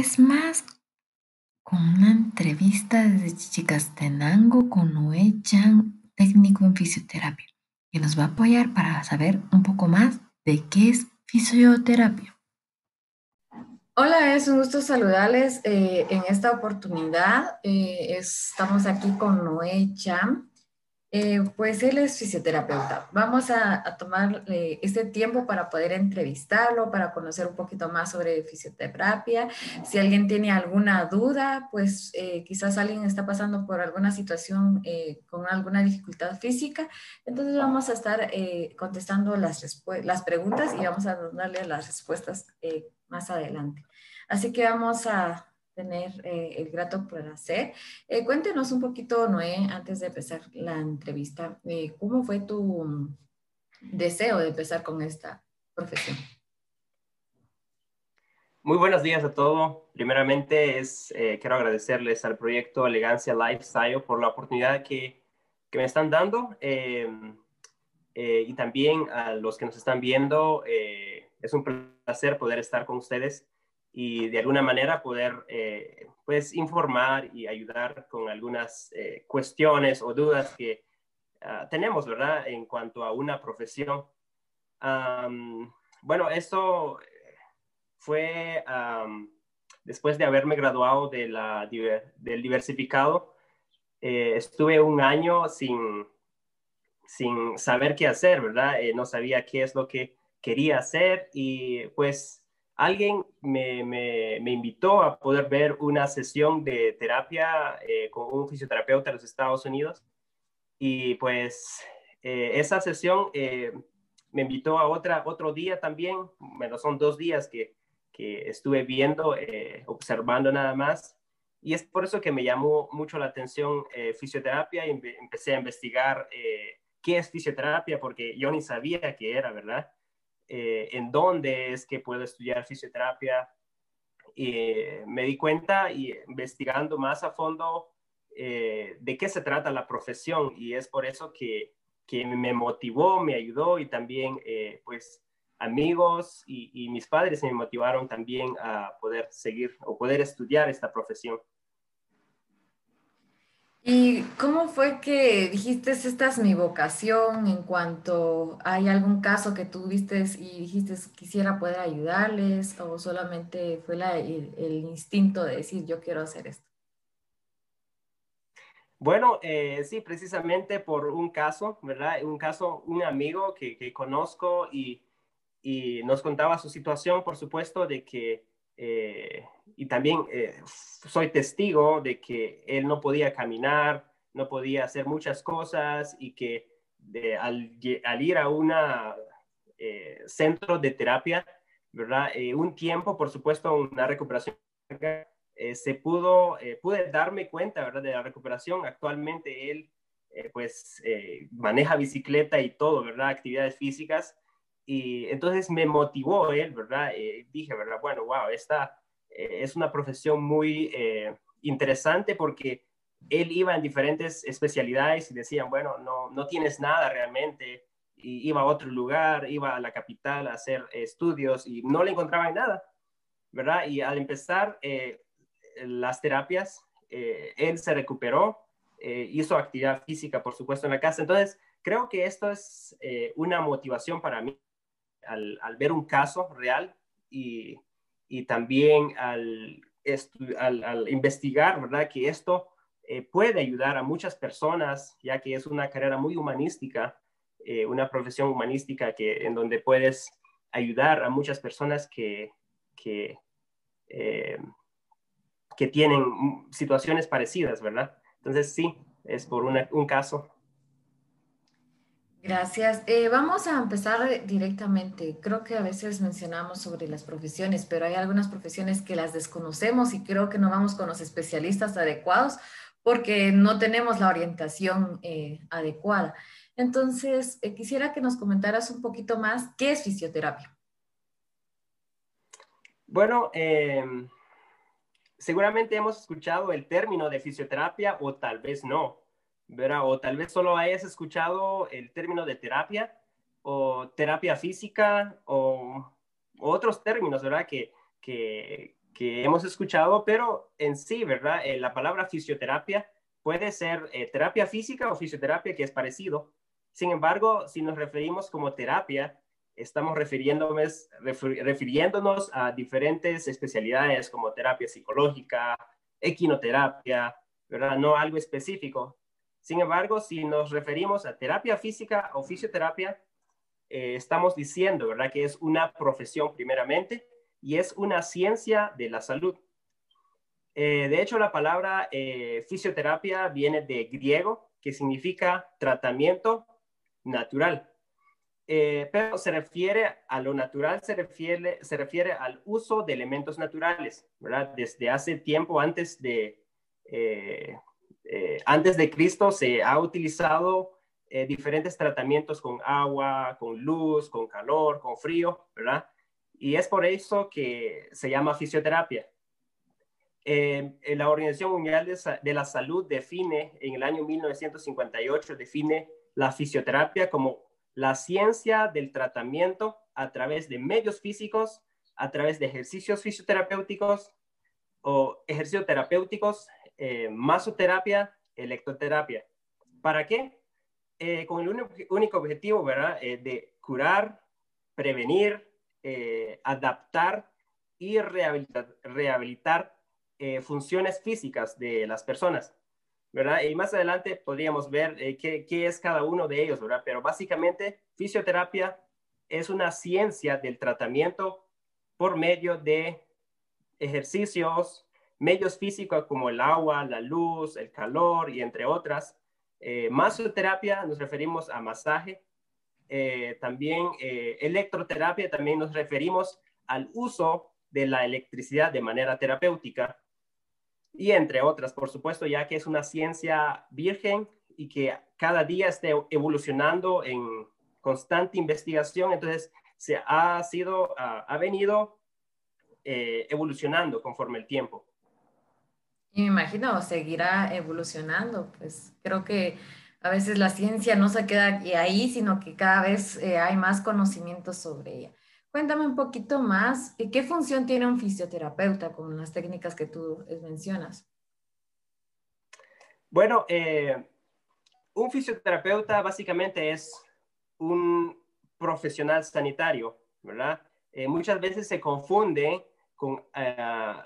vez más con una entrevista desde Chichicastenango con Noé Chan, técnico en fisioterapia, que nos va a apoyar para saber un poco más de qué es fisioterapia. Hola, es un gusto saludarles eh, en esta oportunidad. Eh, estamos aquí con Noé Chan. Eh, pues él es fisioterapeuta. Vamos a, tomar eh, este tiempo para poder entrevistarlo, para conocer un poquito más sobre fisioterapia. Si alguien tiene alguna duda, pues eh, quizás alguien está pasando por alguna situación con alguna dificultad física, entonces vamos a estar contestando las, las preguntas y vamos a darle las respuestas más adelante. Así que vamos a tener eh, el grato placer. Eh, cuéntenos un poquito, Noé, antes de empezar la entrevista, eh, ¿cómo fue tu deseo de empezar con esta profesión? Muy buenos días a todos. Primeramente, es, quiero agradecerles al proyecto Elegancia Lifestyle por la oportunidad que, que me están dando em, y también a los que nos están viendo. es un placer poder estar con ustedes y de alguna manera poder eh, pues informar y ayudar con algunas eh, cuestiones o dudas que ah, tenemos, ¿verdad? En cuanto a una profesión. bueno, esto fue después de haberme graduado del diversificado. Eh, estuve un año sin, sin saber qué hacer, ¿verdad? no sabía qué es lo que quería hacer y pues alguien me, invitó a poder ver una sesión de terapia eh, con un fisioterapeuta de los Estados Unidos. Y pues eh, esa sesión eh, me invitó a otra, otro día también. Bueno, son dos días que, que estuve viendo, observando nada más. Y es por eso que me llamó mucho la atención fisioterapia y empecé a investigar qué es fisioterapia, porque yo ni sabía qué era, ¿verdad? Eh, en dónde es que puedo estudiar fisioterapia. Y me di cuenta y investigando más a fondo eh, de qué se trata la profesión y es por eso que, que me motivó, me ayudó y también eh, pues amigos y, y, mis padres me motivaron también a poder seguir o poder estudiar esta profesión. ¿Y cómo fue que dijiste, esta es mi vocación en cuanto hay algún caso que tuviste y dijiste, quisiera poder ayudarles o solamente fue el, instinto de decir, yo quiero hacer esto? Bueno, eh, sí, precisamente por un caso, ¿verdad? Un caso, un amigo que, que conozco y, y nos contaba su situación, por supuesto, de que eh, y también eh, soy testigo de que él no podía caminar, no podía hacer muchas cosas y que al, ir a un eh, centro de terapia, ¿verdad? un tiempo, por supuesto, una recuperación, se pudo, pude darme cuenta, ¿verdad? De la recuperación. Actualmente él, pues, maneja bicicleta y todo, ¿verdad? Actividades físicas y entonces me motivó él, ¿verdad? Eh, dije, ¿verdad? Bueno, wow, esta eh, es una profesión muy eh, interesante porque él iba en diferentes especialidades y decían, bueno, no, no tienes nada realmente. Y iba a otro lugar, iba a la capital a hacer estudios y no le encontraba nada, ¿verdad? Y al empezar las terapias, él se recuperó, hizo actividad física, por supuesto, en la casa. Entonces, creo que esto es una motivación para mí al, ver un caso real y, también al, al, investigar, ¿verdad? Que esto eh, puede ayudar a muchas personas, ya que es una carrera muy humanística, eh, una profesión humanística que, en donde puedes ayudar a muchas personas que, que, eh, que tienen situaciones parecidas, ¿verdad? Entonces, sí, es por un caso Gracias. Eh, vamos a empezar directamente. Creo que a veces mencionamos sobre las profesiones, pero hay algunas profesiones que las desconocemos y creo que no vamos con los especialistas adecuados porque no tenemos la orientación eh, adecuada. Entonces, eh, quisiera que nos comentaras un poquito más qué es fisioterapia. Bueno, em, seguramente hemos escuchado el término de fisioterapia o tal vez no. O tal vez solo hayas escuchado el término de terapia o terapia física o, otros términos, ¿verdad? Que, que, que hemos escuchado, pero en sí, ¿verdad? Eh, la palabra fisioterapia puede ser eh, terapia física o fisioterapia, que es parecido. Sin embargo, si nos referimos como terapia, estamos refiriéndonos, refiriéndonos a diferentes especialidades como terapia psicológica, equinoterapia, ¿verdad? No algo específico. Sin embargo, si nos referimos a terapia física o fisioterapia, eh, estamos diciendo, ¿verdad? Que es una profesión primeramente y es una ciencia de la salud. Eh, de hecho, la palabra eh, fisioterapia viene de griego, que significa tratamiento natural. pero se refiere a lo natural, se refiere, al uso de elementos naturales, ¿verdad? Desde hace tiempo antes de, antes de Cristo se ha utilizado eh, diferentes tratamientos con agua, con luz, con calor, con frío, ¿verdad? Y es por eso que se llama fisioterapia. Eh, la Organización Mundial de, la Salud define, en el año 1958, define la fisioterapia como la ciencia del tratamiento a través de medios físicos, a través de ejercicios fisioterapéuticos o ejercicios terapéuticos, eh, masoterapia, electroterapia. ¿Para qué? Eh, con el único, objetivo, ¿verdad? Eh, de curar, prevenir, eh, adaptar y rehabilitar, funciones físicas de las personas, ¿verdad? Y más adelante podríamos ver qué, qué, es cada uno de ellos, ¿verdad? Pero básicamente, fisioterapia es una ciencia del tratamiento por medio de ejercicios, medios físicos como el agua, la luz, el calor y entre otras, eh, masoterapia nos referimos a masaje. Eh, también eh, electroterapia, también nos referimos al uso de la electricidad de manera terapéutica. Y entre otras, por supuesto, ya que es una ciencia virgen y que cada día está evolucionando en constante investigación, entonces se ha sido, ha venido evolucionando conforme el tiempo. Me imagino, seguirá evolucionando, pues creo que a veces la ciencia no se queda ahí, sino que cada vez eh, hay más conocimiento sobre ella. Cuéntame un poquito más, ¿qué función tiene un fisioterapeuta con las técnicas que tú mencionas? Bueno, eh, un fisioterapeuta básicamente es un profesional sanitario, ¿verdad? Eh, muchas veces se confunde con, eh,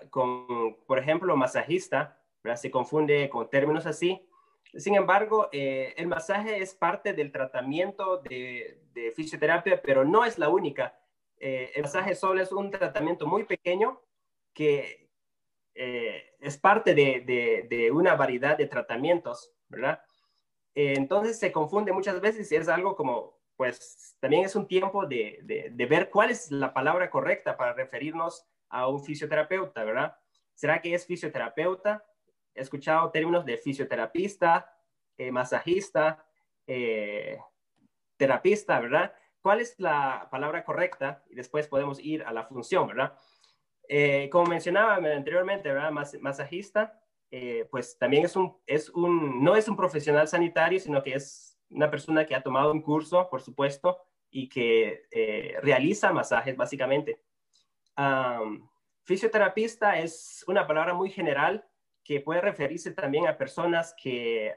con por ejemplo, masajista, ¿verdad? se confunde con términos así. Sin embargo, eh, el masaje es parte del tratamiento de, fisioterapia, pero no es la única. Eh, el masaje solo es un tratamiento muy pequeño que es parte de, de, una variedad de tratamientos, ¿verdad? entonces se confunde muchas veces y es algo como, pues también es un tiempo de, de, ver cuál es la palabra correcta para referirnos a un fisioterapeuta, ¿verdad? ¿Será que es fisioterapeuta? He escuchado términos de fisioterapista, eh, masajista, eh, terapista, ¿verdad? ¿Cuál es la palabra correcta? Y después podemos ir a la función, ¿verdad? Eh, como mencionaba anteriormente, ¿verdad? masajista, pues también es un, es un, no es un profesional sanitario, sino que es una persona que ha tomado un curso, por supuesto, y que realiza masajes básicamente fisioterapista es una palabra muy general que puede referirse también a personas que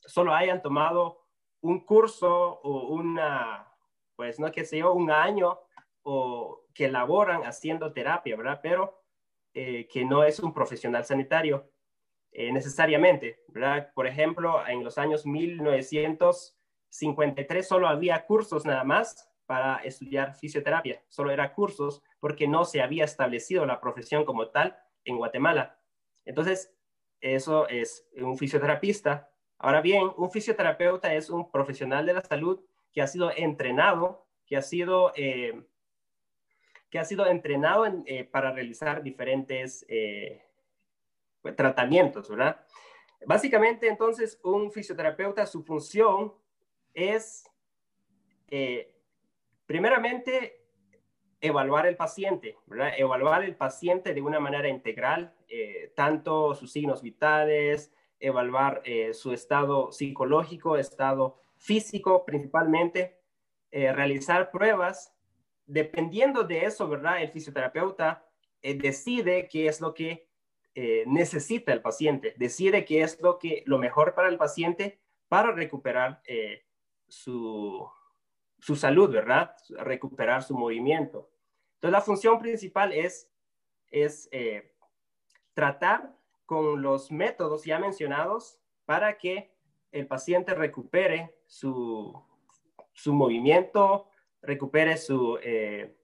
solo hayan tomado un curso o una, pues no que sé yo, un año o que laboran haciendo terapia, ¿verdad? Pero eh, que no es un profesional sanitario eh, necesariamente, ¿verdad? Por ejemplo, en los años 1953 solo había cursos nada más para estudiar fisioterapia, solo era cursos porque no se había establecido la profesión como tal en Guatemala. Entonces, eso es un fisioterapista. Ahora bien, un fisioterapeuta es un profesional de la salud que ha sido entrenado, que ha sido, eh, que ha sido entrenado eh, para realizar diferentes eh, tratamientos, ¿verdad? Básicamente, entonces, un fisioterapeuta, su función es, primeramente, evaluar el paciente, ¿verdad? Evaluar el paciente de una manera integral, eh, tanto sus signos vitales, evaluar eh, su estado psicológico, estado físico principalmente, eh, realizar pruebas. Dependiendo de eso, ¿verdad? El fisioterapeuta decide qué es lo que necesita el paciente, decide qué es lo, que, lo mejor para el paciente para recuperar su, su salud, ¿verdad? Recuperar su movimiento. Entonces, la función principal es, es tratar con los métodos ya mencionados para que el paciente recupere su, su movimiento, recupere su, eh,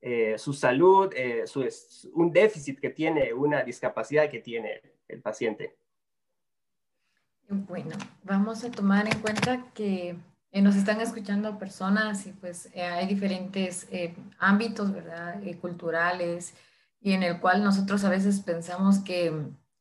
eh, su salud, eh, su, un déficit que tiene, una discapacidad que tiene el paciente. Bueno, vamos a tomar en cuenta que nos están escuchando personas y pues hay diferentes ámbitos, ¿verdad? culturales y en el cual nosotros a veces pensamos que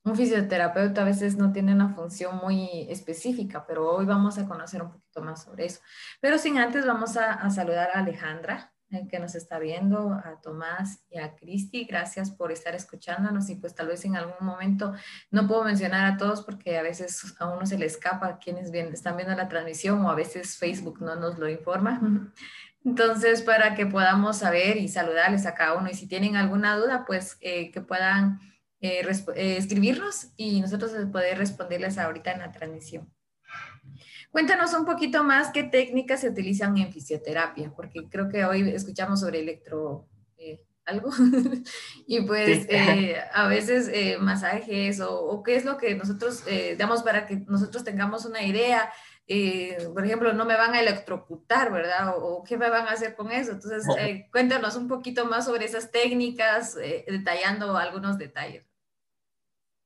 un fisioterapeuta a veces no tiene una función muy específica, pero hoy vamos a conocer un poquito más sobre eso. Pero sin antes vamos a, saludar a Alejandra, eh, que nos está viendo, a Tomás y a Cristi. Gracias por estar escuchándonos y pues tal vez en algún momento no puedo mencionar a todos porque a veces a uno se le escapa quienes están viendo la transmisión o a veces Facebook no nos lo informa. Entonces, para que podamos saber y saludarles a cada uno y si tienen alguna duda, pues eh, que puedan eh, eh, escribirnos y nosotros poder responderles ahorita en la transmisión. Cuéntanos un poquito más qué técnicas se utilizan en fisioterapia, porque creo que hoy escuchamos sobre electro eh, algo y pues a veces masajes o, qué es lo que nosotros damos para que nosotros tengamos una idea. por ejemplo, no me van a electrocutar, ¿verdad? O, qué me van a hacer con eso. Entonces, cuéntanos un poquito más sobre esas técnicas, detallando algunos detalles.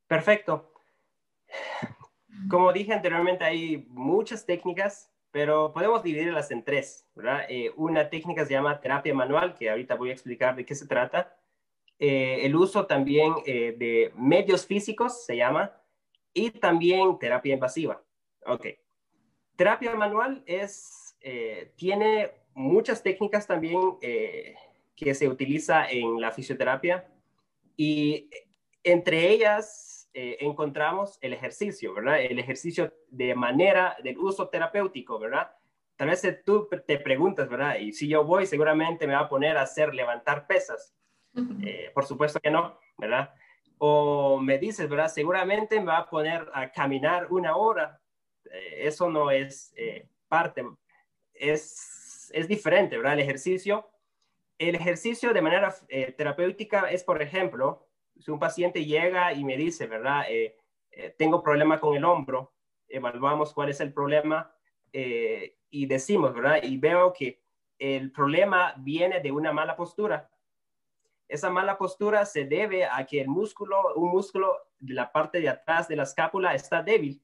Perfecto. Como dije anteriormente, hay muchas técnicas, pero podemos dividirlas en tres. Eh, una técnica se llama terapia manual, que ahorita voy a explicar de qué se trata. Eh, el uso también eh, de medios físicos se llama, y también terapia invasiva. Ok. Terapia manual es, tiene muchas técnicas también que se utiliza en la fisioterapia y entre ellas eh, encontramos el ejercicio, ¿verdad? El ejercicio de manera del uso terapéutico, ¿verdad? Tal vez tú te preguntas, ¿verdad? Y si yo voy, seguramente me va a poner a hacer levantar pesas. Eh, por supuesto que no, ¿verdad? O me dices, ¿verdad? Seguramente me va a poner a caminar una hora. Eh, eso no es parte, es, es diferente, ¿verdad? El ejercicio. El ejercicio de manera terapéutica es, por ejemplo, si un paciente llega y me dice, ¿verdad? Eh, eh, tengo problema con el hombro, evaluamos cuál es el problema eh, y decimos, ¿verdad? Y veo que el problema viene de una mala postura. Esa mala postura se debe a que el músculo, un músculo de la parte de atrás de la escápula está débil.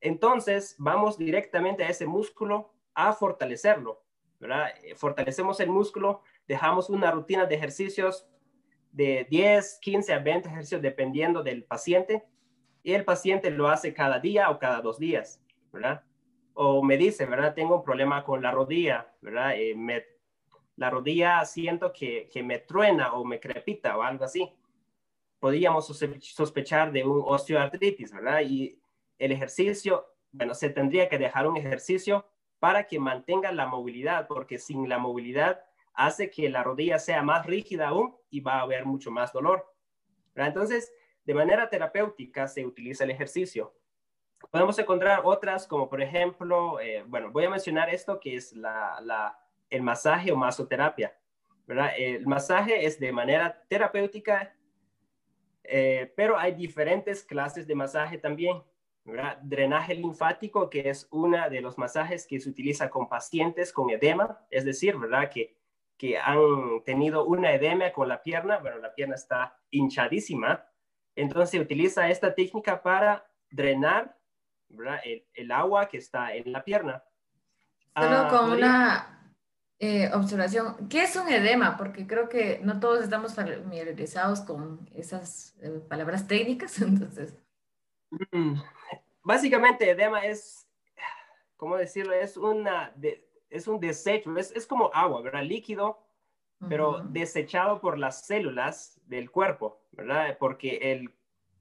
Entonces, vamos directamente a ese músculo a fortalecerlo, ¿verdad? Fortalecemos el músculo, dejamos una rutina de ejercicios de 10, 15 a 20 ejercicios dependiendo del paciente y el paciente lo hace cada día o cada dos días, ¿verdad? O me dice, ¿verdad? Tengo un problema con la rodilla, ¿verdad? Eh, la rodilla siento que, que, me truena o me crepita o algo así. Podríamos sospechar de un osteoartritis, ¿verdad? Y el ejercicio, bueno, se tendría que dejar un ejercicio para que mantenga la movilidad, porque sin la movilidad hace que la rodilla sea más rígida aún y va a haber mucho más dolor. Entonces, de manera terapéutica se utiliza el ejercicio. Podemos encontrar otras como por ejemplo, eh, bueno, voy a mencionar esto que es la, el masaje o masoterapia. ¿verdad? El masaje es de manera terapéutica, eh, pero hay diferentes clases de masaje también. ¿verdad? Drenaje linfático, que es una de los masajes que se utiliza con pacientes con edema, es decir, ¿verdad? Que que han tenido una edema con la pierna, bueno, la pierna está hinchadísima, entonces se utiliza esta técnica para drenar el, agua que está en la pierna. Solo ah, con una eh, observación, ¿qué es un edema? Porque creo que no todos estamos familiarizados con esas eh, palabras técnicas, entonces. Mm, básicamente, edema es, ¿cómo decirlo? Es una, de, es un desecho, es, como agua, ¿verdad? Líquido, pero desechado por las células del cuerpo, ¿verdad? Porque el,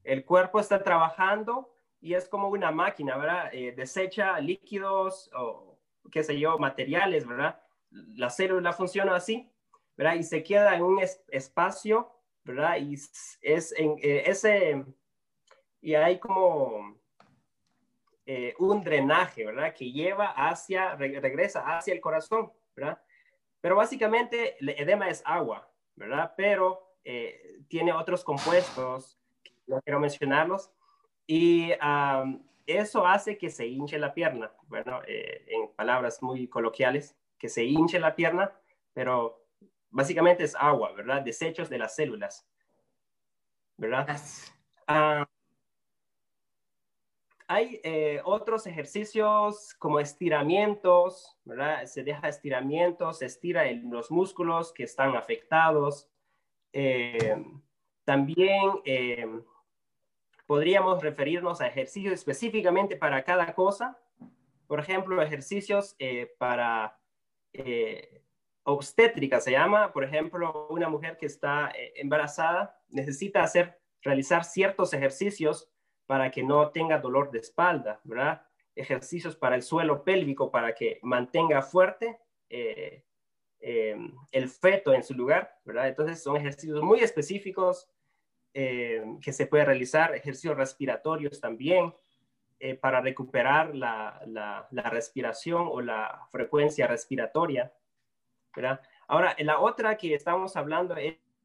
el cuerpo está trabajando y es como una máquina, ¿verdad? Eh, desecha líquidos o qué sé yo, materiales, ¿verdad? La célula funciona así, ¿verdad? Y se queda en un espacio ¿verdad? Y es en eh, ese, y hay como eh, un drenaje, ¿verdad? Que lleva hacia, regresa hacia el corazón, ¿verdad? Pero básicamente el edema es agua, ¿verdad? Pero eh, tiene otros compuestos, no quiero mencionarlos, y eso hace que se hinche la pierna, bueno, en palabras muy coloquiales, que se hinche la pierna, pero básicamente es agua, ¿verdad? Desechos de las células, ¿verdad? Ah, hay eh, otros ejercicios como estiramientos, ¿verdad? Se deja estiramientos, se estira los músculos que están afectados. Eh, también eh, podríamos referirnos a ejercicios específicamente para cada cosa. Por ejemplo, ejercicios para obstétrica se llama, por ejemplo, una mujer que está embarazada necesita hacer, realizar ciertos ejercicios para que no tenga dolor de espalda, ¿verdad? Ejercicios para el suelo pélvico para que mantenga fuerte eh, em, el feto en su lugar, ¿verdad? Entonces son ejercicios muy específicos em, que se puede realizar, ejercicios respiratorios también, eh, para recuperar la, la respiración o la frecuencia respiratoria. Ahora, la otra que estábamos hablando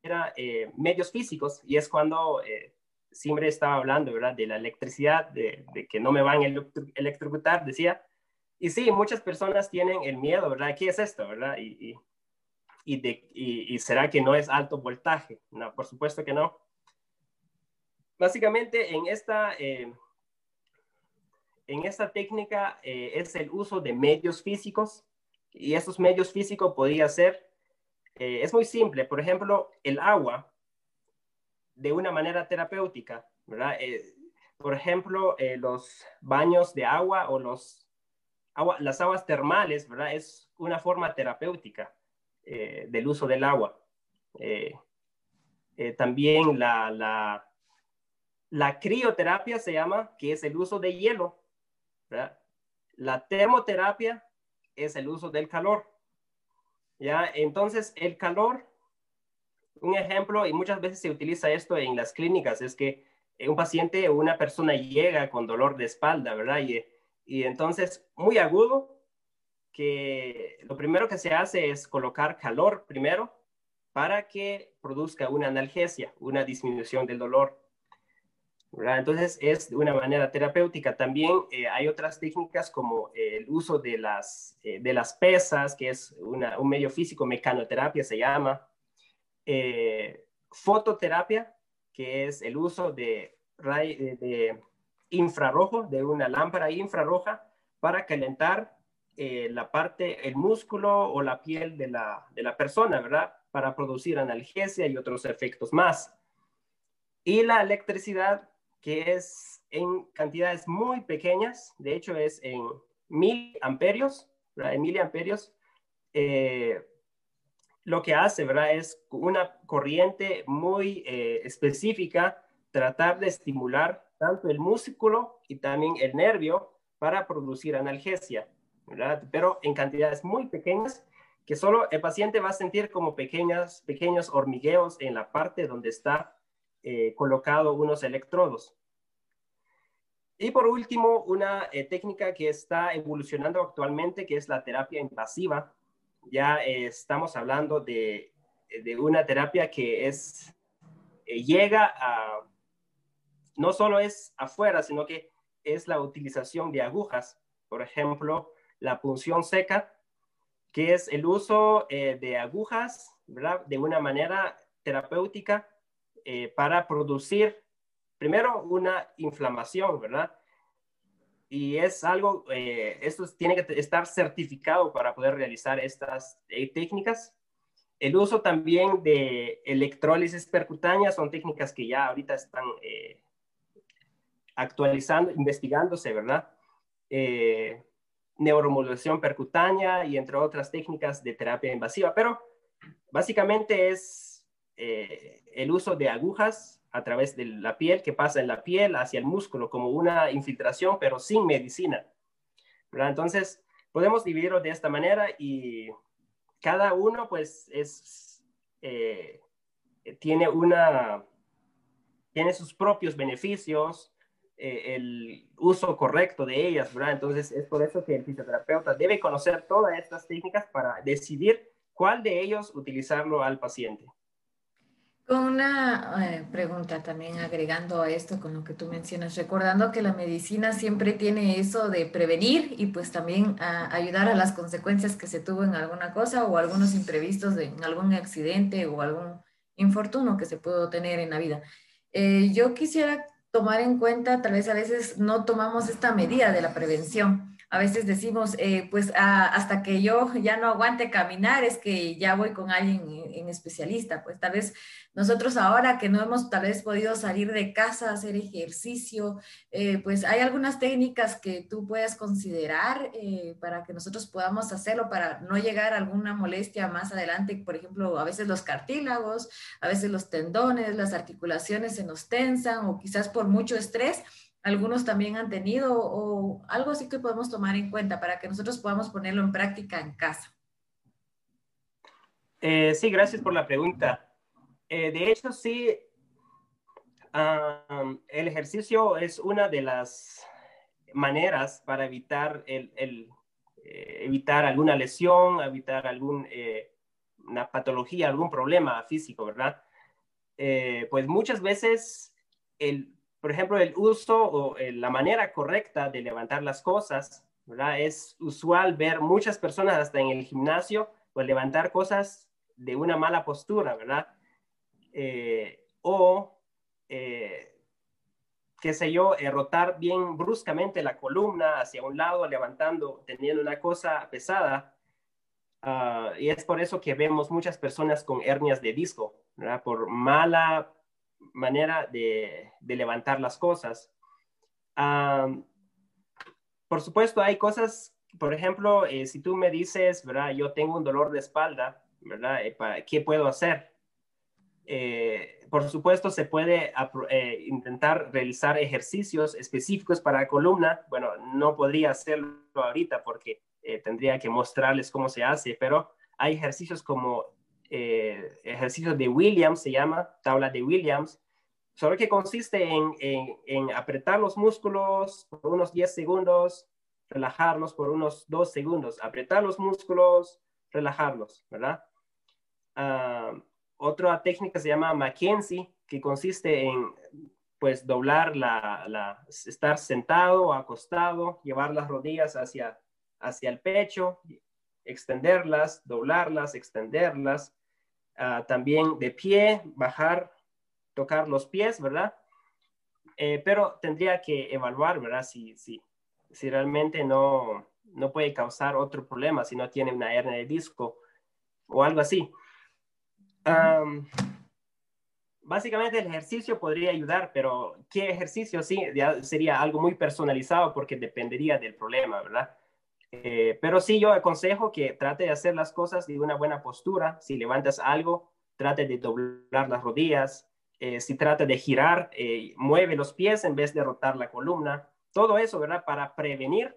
era eh, medios físicos y es cuando eh, siempre estaba hablando, ¿verdad? De la electricidad, de, que no me van a electrocutar, decía. Y sí, muchas personas tienen el miedo, ¿verdad? ¿Qué es esto, verdad? Y, y, de, y, será que no es alto voltaje? No, por supuesto que no. Básicamente, en esta, eh, en esta técnica es el uso de medios físicos y esos medios físicos podría ser, eh, es muy simple, por ejemplo, el agua de una manera terapéutica, ¿verdad? Eh, por ejemplo, eh, los baños de agua o los agua, las aguas termales, ¿verdad? Es una forma terapéutica del uso del agua. también la, la, la crioterapia se llama, que es el uso de hielo, ¿verdad? La termoterapia es el uso del calor. ¿Ya? Entonces, el calor, un ejemplo, y muchas veces se utiliza esto en las clínicas, es que un paciente o una persona llega con dolor de espalda, ¿verdad? Y, y entonces, muy agudo, que lo primero que se hace es colocar calor primero para que produzca una analgesia, una disminución del dolor. Entonces es de una manera terapéutica. También eh, hay otras técnicas como el uso de las, eh, de las pesas, que es un medio físico, mecanoterapia se llama. Eh, fototerapia, que es el uso de, de infrarrojo, de una lámpara infrarroja para calentar la parte, el músculo o la piel de la, de la persona, ¿verdad? Para producir analgesia y otros efectos más. Y la electricidad que es en cantidades muy pequeñas, de hecho es en mil amperios, ¿verdad? en miliamperios, eh, lo que hace, ¿verdad? Es una corriente muy eh, específica, tratar de estimular tanto el músculo y también el nervio para producir analgesia, ¿verdad? Pero en cantidades muy pequeñas que solo el paciente va a sentir como pequeñas, pequeños hormigueos en la parte donde está eh, colocado unos electrodos. Y por último, una eh, técnica que está evolucionando actualmente, que es la terapia invasiva. Ya eh, estamos hablando de, de, una terapia que es, llega a, no solo es afuera, sino que es la utilización de agujas. Por ejemplo, la punción seca, que es el uso de agujas de una manera terapéutica eh, para producir, primero, una inflamación, ¿verdad? Y es algo, eh, esto tiene que estar certificado para poder realizar estas eh, técnicas. El uso también de electrólisis percutánea son técnicas que ya ahorita están actualizando, investigándose, ¿verdad? neuromodulación percutánea y entre otras técnicas de terapia invasiva, pero básicamente es eh, el uso de agujas a través de la piel que pasa en la piel hacia el músculo como una infiltración, pero sin medicina. Entonces, podemos dividirlo de esta manera y cada uno pues es, eh, tiene una, tiene sus propios beneficios, eh, el uso correcto de ellas, ¿verdad? Entonces es por eso que el fisioterapeuta debe conocer todas estas técnicas para decidir cuál de ellos utilizarlo al paciente. Una eh, pregunta también agregando a esto con lo que tú mencionas, recordando que la medicina siempre tiene eso de prevenir y pues también ayudar a las consecuencias que se tuvo en alguna cosa o algunos imprevistos de en algún accidente o algún infortunio que se pudo tener en la vida. Eh, yo quisiera tomar en cuenta, tal vez a veces no tomamos esta medida de la prevención a veces decimos, eh, pues hasta que yo ya no aguante caminar es que ya voy con alguien en, especialista. Pues tal vez nosotros ahora que no hemos tal vez podido salir de casa, hacer ejercicio, eh, pues hay algunas técnicas que tú puedes considerar eh, para que nosotros podamos hacerlo, para no llegar a alguna molestia más adelante. Por ejemplo, a veces los cartílagos, a veces los tendones, las articulaciones se nos tensan o quizás por mucho estrés algunos también han tenido o algo así que podemos tomar en cuenta para que nosotros podamos ponerlo en práctica en casa? Eh, sí, gracias por la pregunta. Eh, de hecho, sí, el ejercicio es una de las maneras para evitar, el, eh, evitar alguna lesión, evitar alguna patología, algún problema físico, ¿verdad? pues muchas veces el por ejemplo, el uso o eh, la manera correcta de levantar las cosas, ¿verdad? Es usual ver muchas personas hasta en el gimnasio pues levantar cosas de una mala postura, ¿verdad? Eh, o, eh, qué sé yo, rotar bien bruscamente la columna hacia un lado, levantando, teniendo una cosa pesada. Ah, y es por eso que vemos muchas personas con hernias de disco, ¿verdad? Por mala manera de, levantar las cosas. por supuesto, hay cosas, por ejemplo, eh, si tú me dices, ¿verdad? Yo tengo un dolor de espalda, ¿verdad? Eh, ¿Qué puedo hacer? Eh, por supuesto, se puede intentar realizar ejercicios específicos para la columna. Bueno, no podría hacerlo ahorita porque tendría que mostrarles cómo se hace, pero hay ejercicios como eh, ejercicio de Williams, se llama tabla de Williams, solo que consiste en, apretar los músculos por unos 10 segundos, relajarlos por unos 2 segundos, apretar los músculos, relajarlos, ¿verdad? Ah, otra técnica se llama Mackenzie, que consiste en pues doblar la, la, estar sentado o acostado, llevar las rodillas hacia, hacia el pecho, extenderlas, doblarlas, extenderlas, Ah, también de pie, bajar, tocar los pies, ¿verdad? Eh, pero tendría que evaluar, ¿verdad? Si, si, si realmente no, no puede causar otro problema, si no tiene una hernia de disco o algo así. básicamente el ejercicio podría ayudar, pero ¿qué ejercicio? Sí, sería algo muy personalizado porque dependería del problema, ¿verdad? Eh, pero sí, yo aconsejo que trate de hacer las cosas de una buena postura. Si levantas algo, trate de doblar las rodillas. Eh, si trata de girar, eh, mueve los pies en vez de rotar la columna. Todo eso, ¿verdad? Para prevenir,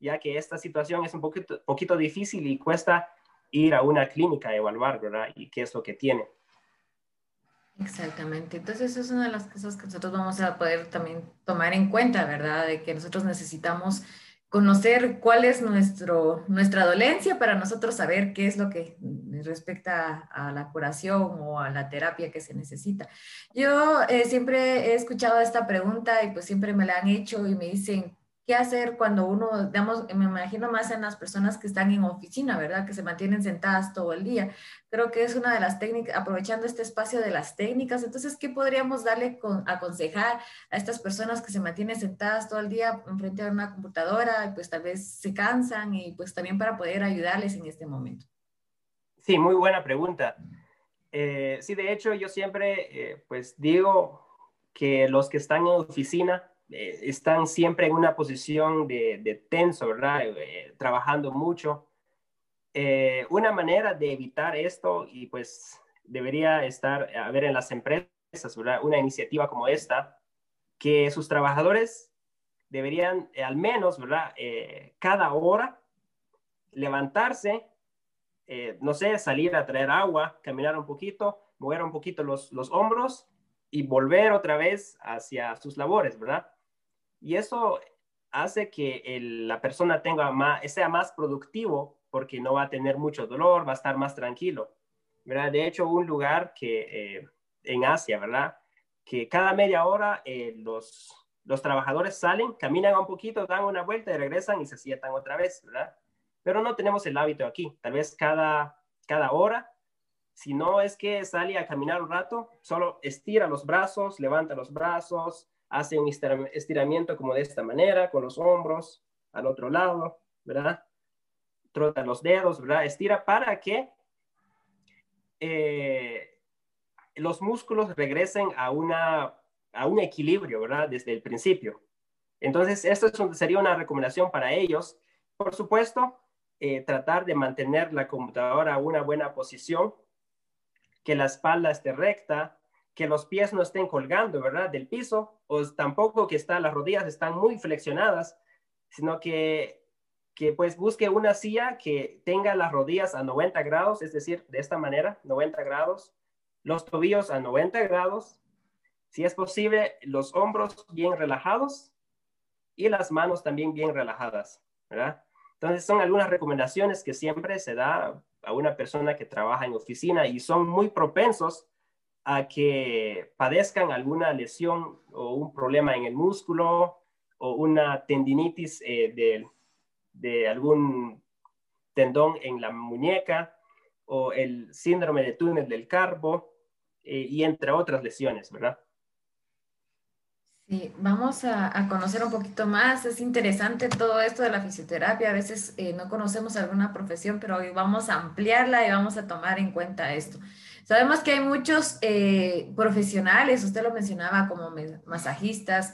ya que esta situación es un poquito, poquito difícil y cuesta ir a una clínica a evaluar, ¿verdad? Y qué es lo que tiene. Exactamente. Entonces, es una de las cosas que nosotros vamos a poder también tomar en cuenta, ¿verdad? De que nosotros necesitamos conocer cuál es nuestro, nuestra dolencia para nosotros saber qué es lo que respecta a la curación o a la terapia que se necesita. Yo eh, siempre he escuchado esta pregunta y pues siempre me la han hecho y me dicen, qué hacer cuando uno, digamos, me imagino más en las personas que están en oficina, ¿verdad? Que se mantienen sentadas todo el día. Creo que es una de las técnicas, aprovechando este espacio de las técnicas. Entonces, ¿qué podríamos darle con, aconsejar a estas personas que se mantienen sentadas todo el día enfrente a una computadora pues tal vez se cansan y pues también para poder ayudarles en este momento? Sí, muy buena pregunta. Eh, sí, de hecho, yo siempre eh, pues digo que los que están en oficina, eh, están siempre en una posición de, tenso, ¿verdad? Eh, trabajando mucho. Eh, una manera de evitar esto, y pues debería estar, a ver, en las empresas, ¿verdad? Una iniciativa como esta, que sus trabajadores deberían al menos, ¿verdad? cada hora levantarse eh, no sé, salir a traer agua, caminar un poquito, mover un poquito los, los hombros y volver otra vez hacia sus labores, ¿verdad? Y eso hace que la persona tenga más, sea más productivo porque no va a tener mucho dolor, va a estar más tranquilo, ¿verdad? De hecho, un lugar que eh, en Asia, ¿verdad? Que cada media hora eh, los, los trabajadores salen, caminan un poquito, dan una vuelta y regresan y se sientan otra vez, ¿verdad? Pero no tenemos el hábito aquí. Tal vez cada, cada hora si no es que sale a caminar un rato, solo estira los brazos, levanta los brazos, hace un estiramiento como de esta manera, con los hombros al otro lado, ¿verdad? Trota los dedos, ¿verdad? Estira para que eh, los músculos regresen a, una, a un equilibrio, ¿verdad? Desde el principio. Entonces, esto sería una recomendación para ellos. Por supuesto, eh, tratar de mantener la computadora a una buena posición que la espalda esté recta, que los pies no estén colgando, ¿verdad? Del piso, o tampoco que está, las rodillas están muy flexionadas, sino que, que pues busque una silla que tenga las rodillas a 90 grados, es decir, de esta manera, 90 grados, los tobillos a 90 grados, si es posible, los hombros bien relajados y las manos también bien relajadas, ¿verdad? Entonces son algunas recomendaciones que siempre se da a una persona que trabaja en oficina y son muy propensos a que padezcan alguna lesión o un problema en el músculo o una tendinitis eh, de, algún tendón en la muñeca o el síndrome de túnel del carbo eh, y entre otras lesiones, ¿verdad? Sí, vamos a, conocer un poquito más. Es interesante todo esto de la fisioterapia. A veces eh, no conocemos alguna profesión, pero hoy vamos a ampliarla y vamos a tomar en cuenta esto. Sabemos que hay muchos eh, profesionales, usted lo mencionaba como masajistas,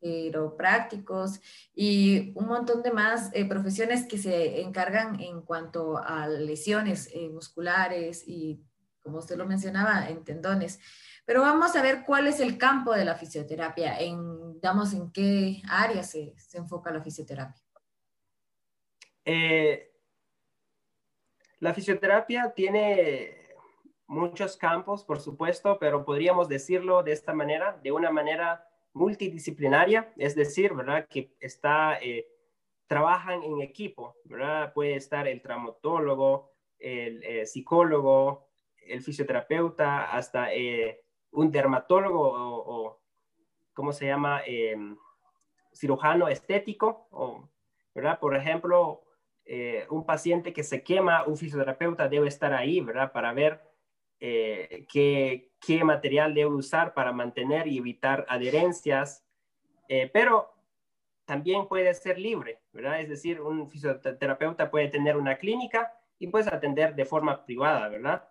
quiroprácticos y un montón de más eh, profesiones que se encargan en cuanto a lesiones musculares y, como usted lo mencionaba, en tendones. Pero vamos a ver cuál es el campo de la fisioterapia, en, digamos, en qué área se, enfoca la fisioterapia. Eh, la fisioterapia tiene muchos campos, por supuesto, pero podríamos decirlo de esta manera, de una manera multidisciplinaria, es decir, ¿verdad? Que está, eh, trabajan en equipo, ¿verdad? Puede estar el traumatólogo, el eh, psicólogo, el fisioterapeuta, hasta un dermatólogo o, ¿cómo se llama? Em, cirujano estético, o, ¿verdad? Por ejemplo, eh, un paciente que se quema, un fisioterapeuta debe estar ahí, ¿verdad? Para ver eh, qué, material debe usar para mantener y evitar adherencias, eh, pero también puede ser libre, ¿verdad? Es decir, un fisioterapeuta puede tener una clínica y puede atender de forma privada, ¿verdad?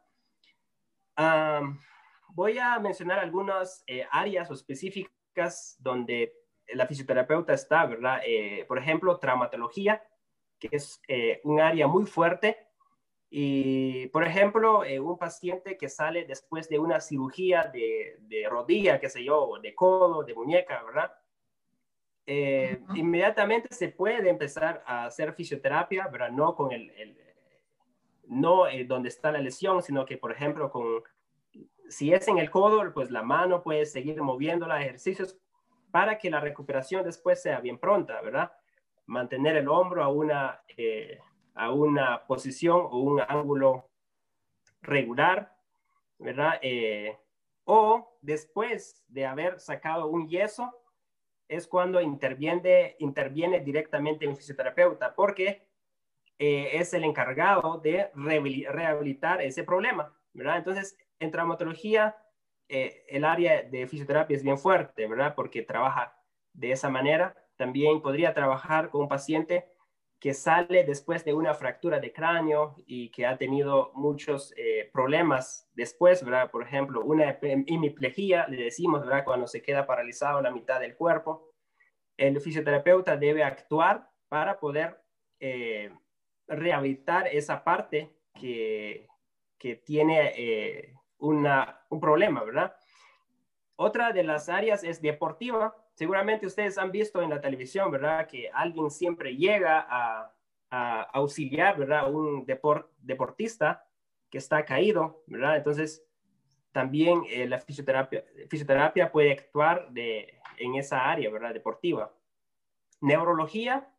voy a mencionar algunas eh, áreas específicas donde la fisioterapeuta está, ¿verdad? Eh, por ejemplo, traumatología, que es un área muy fuerte. Y, por ejemplo, un paciente que sale después de una cirugía de, de, rodilla, qué sé yo, de codo, de muñeca, ¿verdad? Inmediatamente se puede empezar a hacer fisioterapia, ¿verdad? No con el, el no donde está la lesión, sino que, por ejemplo, con si es en el codo, pues la mano puede seguir moviendo los ejercicios para que la recuperación después sea bien pronta, ¿verdad? Mantener el hombro a una, eh, a una posición o un ángulo regular, ¿verdad? Eh, o después de haber sacado un yeso, es cuando interviene, directamente un fisioterapeuta, porque eh, es el encargado de rehabilitar ese problema, ¿verdad? Entonces, en traumatología, eh, el área de fisioterapia es bien fuerte, ¿verdad? Porque trabaja de esa manera. También podría trabajar con un paciente que sale después de una fractura de cráneo y que ha tenido muchos eh, problemas después, ¿verdad? Por ejemplo, una hemiplegia, le decimos, ¿verdad? Cuando se queda paralizado la mitad del cuerpo. El fisioterapeuta debe actuar para poder eh, rehabilitar esa parte que, que tiene un problema, ¿verdad? Otra de las áreas es deportiva. Seguramente ustedes han visto en la televisión, ¿verdad? Que alguien siempre llega a, a auxiliar, ¿verdad? Un deportista que está caído, ¿verdad? Entonces, también eh, la fisioterapia, fisioterapia puede actuar de, en esa área, ¿verdad? Deportiva. Neurología,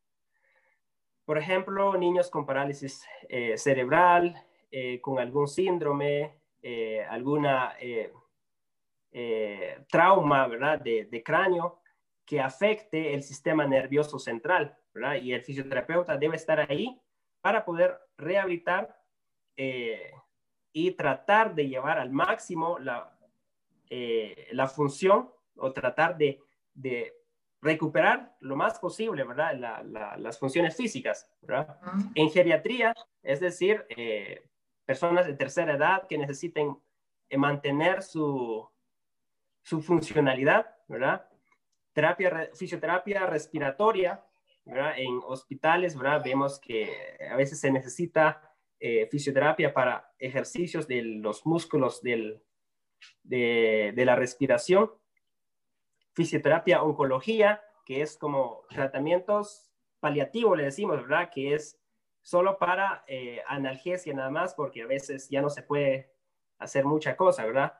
por ejemplo, niños con parálisis eh, cerebral, eh, con algún síndrome, alguna trauma, ¿verdad? De, de, cráneo que afecte el sistema nervioso central, ¿verdad? Y el fisioterapeuta debe estar ahí para poder rehabilitar y tratar de llevar al máximo la, eh, la función o tratar de, de, recuperar lo más posible, ¿verdad? las funciones físicas, ¿verdad? En geriatría, es decir, eh, personas de tercera edad que necesiten eh, mantener su, su funcionalidad, ¿verdad? Terapia, fisioterapia respiratoria, ¿verdad? En hospitales, ¿verdad? Vemos que a veces se necesita eh, fisioterapia para ejercicios de los músculos del, de, la respiración, fisioterapia oncología, que es como tratamientos paliativos, le decimos, ¿verdad? Que es solo para eh, analgesia nada más, porque a veces ya no se puede hacer mucha cosa, ¿verdad?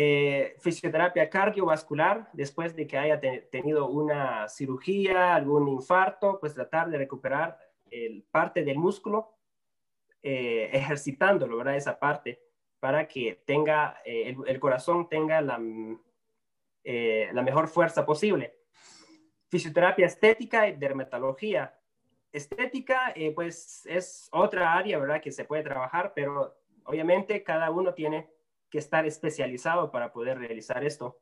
Eh, fisioterapia cardiovascular, después de que haya tenido una cirugía, algún infarto, pues tratar de recuperar el parte del músculo eh, ejercitándolo, ¿verdad? Esa parte, para que tenga, eh, el, corazón tenga la, eh, la mejor fuerza posible. Fisioterapia estética y dermatología. Estética, pues es otra área, ¿verdad? Que se puede trabajar, pero obviamente cada uno tiene que estar especializado para poder realizar esto.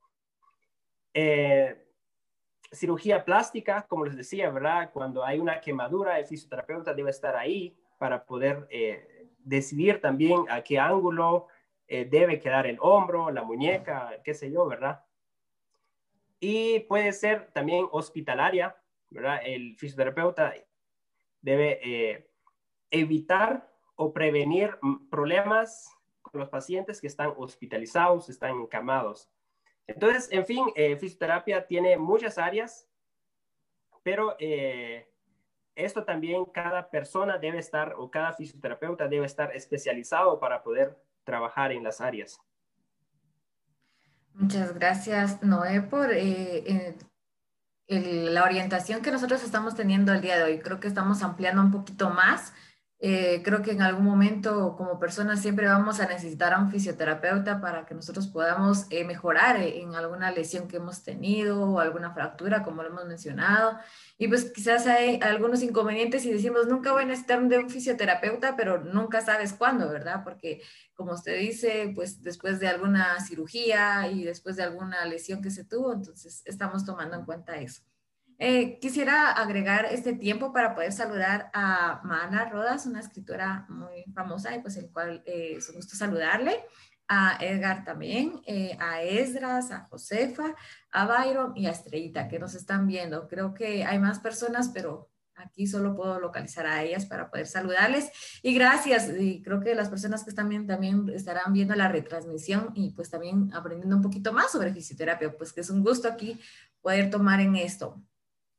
cirugía plástica, como les decía, ¿verdad? Cuando hay una quemadura, el fisioterapeuta debe estar ahí para poder eh, decidir también a qué ángulo eh, debe quedar el hombro, la muñeca, qué sé yo, ¿verdad? Y puede ser también hospitalaria, ¿verdad? El fisioterapeuta debe eh, evitar o prevenir problemas los pacientes que están hospitalizados, están encamados. Entonces, en fin, fisioterapia tiene muchas áreas, pero esto también cada persona debe estar o cada fisioterapeuta debe estar especializado para poder trabajar en las áreas. Muchas gracias, Noé, por eh, la orientación que nosotros estamos teniendo el día de hoy. Creo que estamos ampliando un poquito más eh, creo que en algún momento como personas siempre vamos a necesitar a un fisioterapeuta para que nosotros podamos eh, mejorar en alguna lesión que hemos tenido o alguna fractura, como lo hemos mencionado. Y pues quizás hay algunos inconvenientes y decimos, nunca voy a necesitar de un fisioterapeuta, pero nunca sabes cuándo, ¿verdad? Porque como usted dice, pues después de alguna cirugía y después de alguna lesión que se tuvo, entonces estamos tomando en cuenta eso. Eh, quisiera agregar este tiempo para poder saludar a Mana Rodas, una escritora muy famosa y pues el cual eh, es un gusto saludarle, a Edgar también, eh, a Esdras, a Josefa, a Byron y a Estrellita que nos están viendo. Creo que hay más personas, pero aquí solo puedo localizar a ellas para poder saludarles. Y gracias, y creo que las personas que están viendo también estarán viendo la retransmisión y pues también aprendiendo un poquito más sobre fisioterapia, pues que es un gusto aquí poder tomar en esto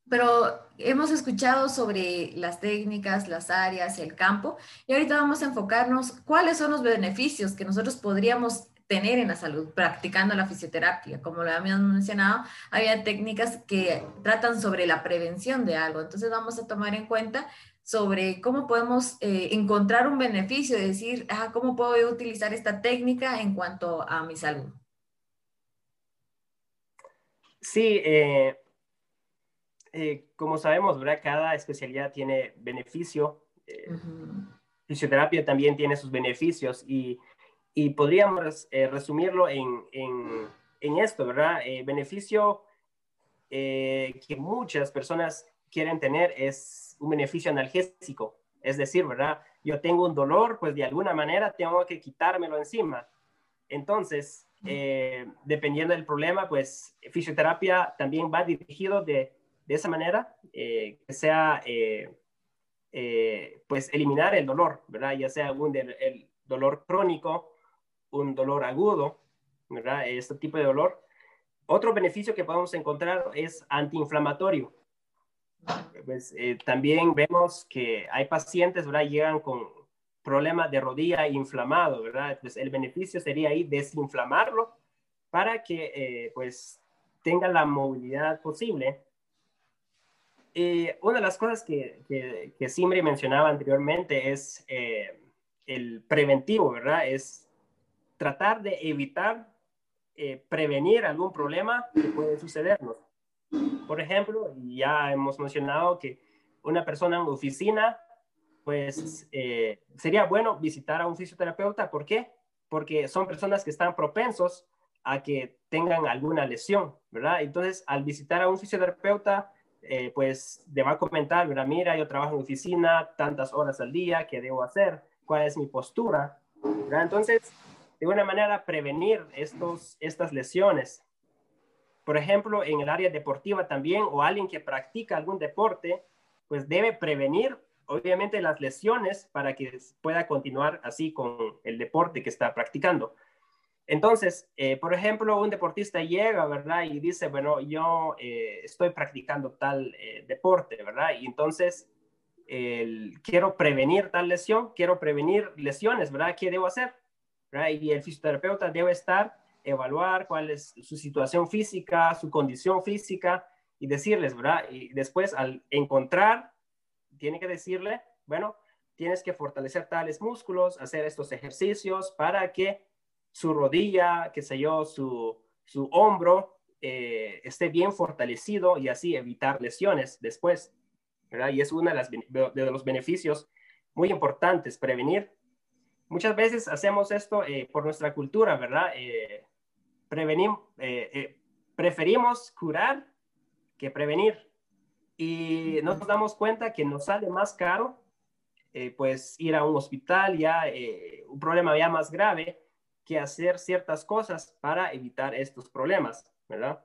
pero hemos escuchado sobre las técnicas, las áreas, el campo, y ahorita vamos a enfocarnos cuáles son los beneficios que nosotros podríamos tener en la salud practicando la fisioterapia. Como lo habíamos mencionado, había técnicas que tratan sobre la prevención de algo, entonces vamos a tomar en cuenta sobre cómo podemos eh, encontrar un beneficio, decir, ah, ¿cómo puedo utilizar esta técnica en cuanto a mi salud? Sí, eh, eh, como sabemos, ¿verdad? Cada especialidad tiene beneficio. Eh, fisioterapia también tiene sus beneficios y, y podríamos eh, resumirlo en, en, en, esto, ¿verdad? beneficio que muchas personas quieren tener es un beneficio analgésico. Es decir, ¿verdad? Yo tengo un dolor, pues de alguna manera tengo que quitármelo encima. Entonces, dependiendo del problema, pues fisioterapia también va dirigido de de esa manera, eh, que sea, eh, eh, pues, eliminar el dolor, ¿verdad? Ya sea un el dolor crónico, un dolor agudo, ¿verdad? Este tipo de dolor. Otro beneficio que podemos encontrar es antiinflamatorio. Pues, eh, también vemos que hay pacientes, ¿verdad? Llegan con problemas de rodilla inflamado, ¿verdad? Pues el beneficio sería ahí desinflamarlo para que, eh, pues, tenga la movilidad posible. Una de las cosas que, que, Simri mencionaba anteriormente es eh, el preventivo, ¿verdad? Es tratar de evitar prevenir algún problema que puede sucedernos. Por ejemplo, ya hemos mencionado que una persona en oficina, pues eh, sería bueno visitar a un fisioterapeuta. ¿Por qué? Porque son personas que están propensos a que tengan alguna lesión, ¿verdad? Entonces, al visitar a un fisioterapeuta, eh, pues le va a comentar, ¿verdad? Mira, yo trabajo en oficina tantas horas al día, ¿qué debo hacer? ¿Cuál es mi postura? Entonces, de alguna manera, prevenir estos, estas lesiones por ejemplo, en el área deportiva también, o alguien que practica algún deporte, pues debe prevenir, obviamente, las lesiones para que pueda continuar así con el deporte que está practicando. Entonces, eh, por ejemplo, un deportista llega, ¿verdad? Y dice, bueno, yo eh, estoy practicando tal eh, deporte, ¿verdad? Y entonces, quiero prevenir tal lesión, quiero prevenir lesiones, ¿verdad? ¿Qué debo hacer? Y el fisioterapeuta debe estar evaluar cuál es su situación física, su condición física y decirles, ¿verdad? Y después al encontrar, tiene que decirle, bueno, tienes que fortalecer tales músculos, hacer estos ejercicios para que su rodilla, qué sé yo, su, su hombro eh, esté bien fortalecido y así evitar lesiones después, ¿verdad? Y es uno de, los beneficios muy importantes, prevenir. Muchas veces hacemos esto eh, por nuestra cultura, ¿verdad? Eh, eh, preferimos curar que prevenir. Y nos damos cuenta que nos sale más caro, pues ir a un hospital ya, un problema ya más grave, que hacer ciertas cosas para evitar estos problemas, ¿verdad?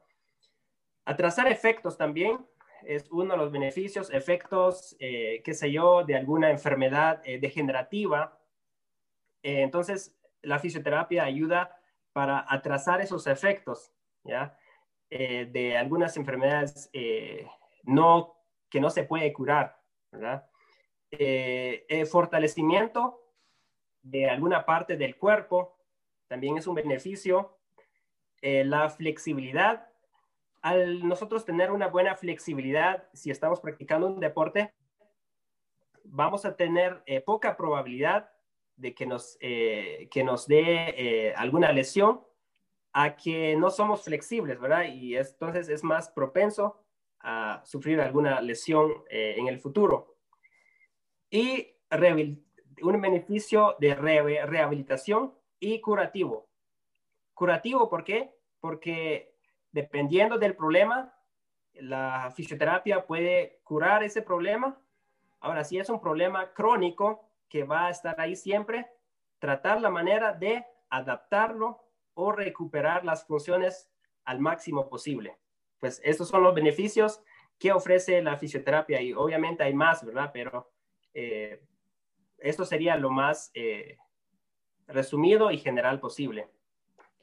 Atrasar efectos también es uno de los beneficios, efectos, qué sé yo, de alguna enfermedad degenerativa. entonces, la fisioterapia ayuda para atrasar esos efectos, ¿ya? Eh, de algunas enfermedades eh, no, que no se puede curar, ¿verdad? Eh, fortalecimiento de alguna parte del cuerpo también es un beneficio. la flexibilidad, al nosotros tener una buena flexibilidad, si estamos practicando un deporte, vamos a tener poca probabilidad de que nos, eh, que nos dé eh, alguna lesión a que no somos flexibles, ¿verdad? Y entonces es más propenso a sufrir alguna lesión eh, en el futuro. Y un beneficio de rehabilitación y curativo. Curativo, ¿por qué? Porque dependiendo del problema, la fisioterapia puede curar ese problema. Ahora, si es un problema crónico, que va a estar ahí siempre, tratar la manera de adaptarlo o recuperar las funciones al máximo posible. Pues estos son los beneficios que ofrece la fisioterapia y obviamente hay más, ¿verdad? Pero eh, esto sería lo más eh, resumido y general posible.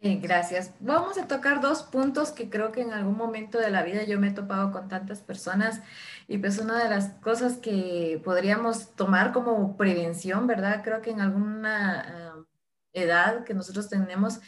Eh, gracias. Vamos a tocar dos puntos que creo que en algún momento de la vida yo me he topado con tantas personas y pues una de las cosas que podríamos tomar como prevención, ¿verdad? Creo que en alguna ah, edad que nosotros tenemos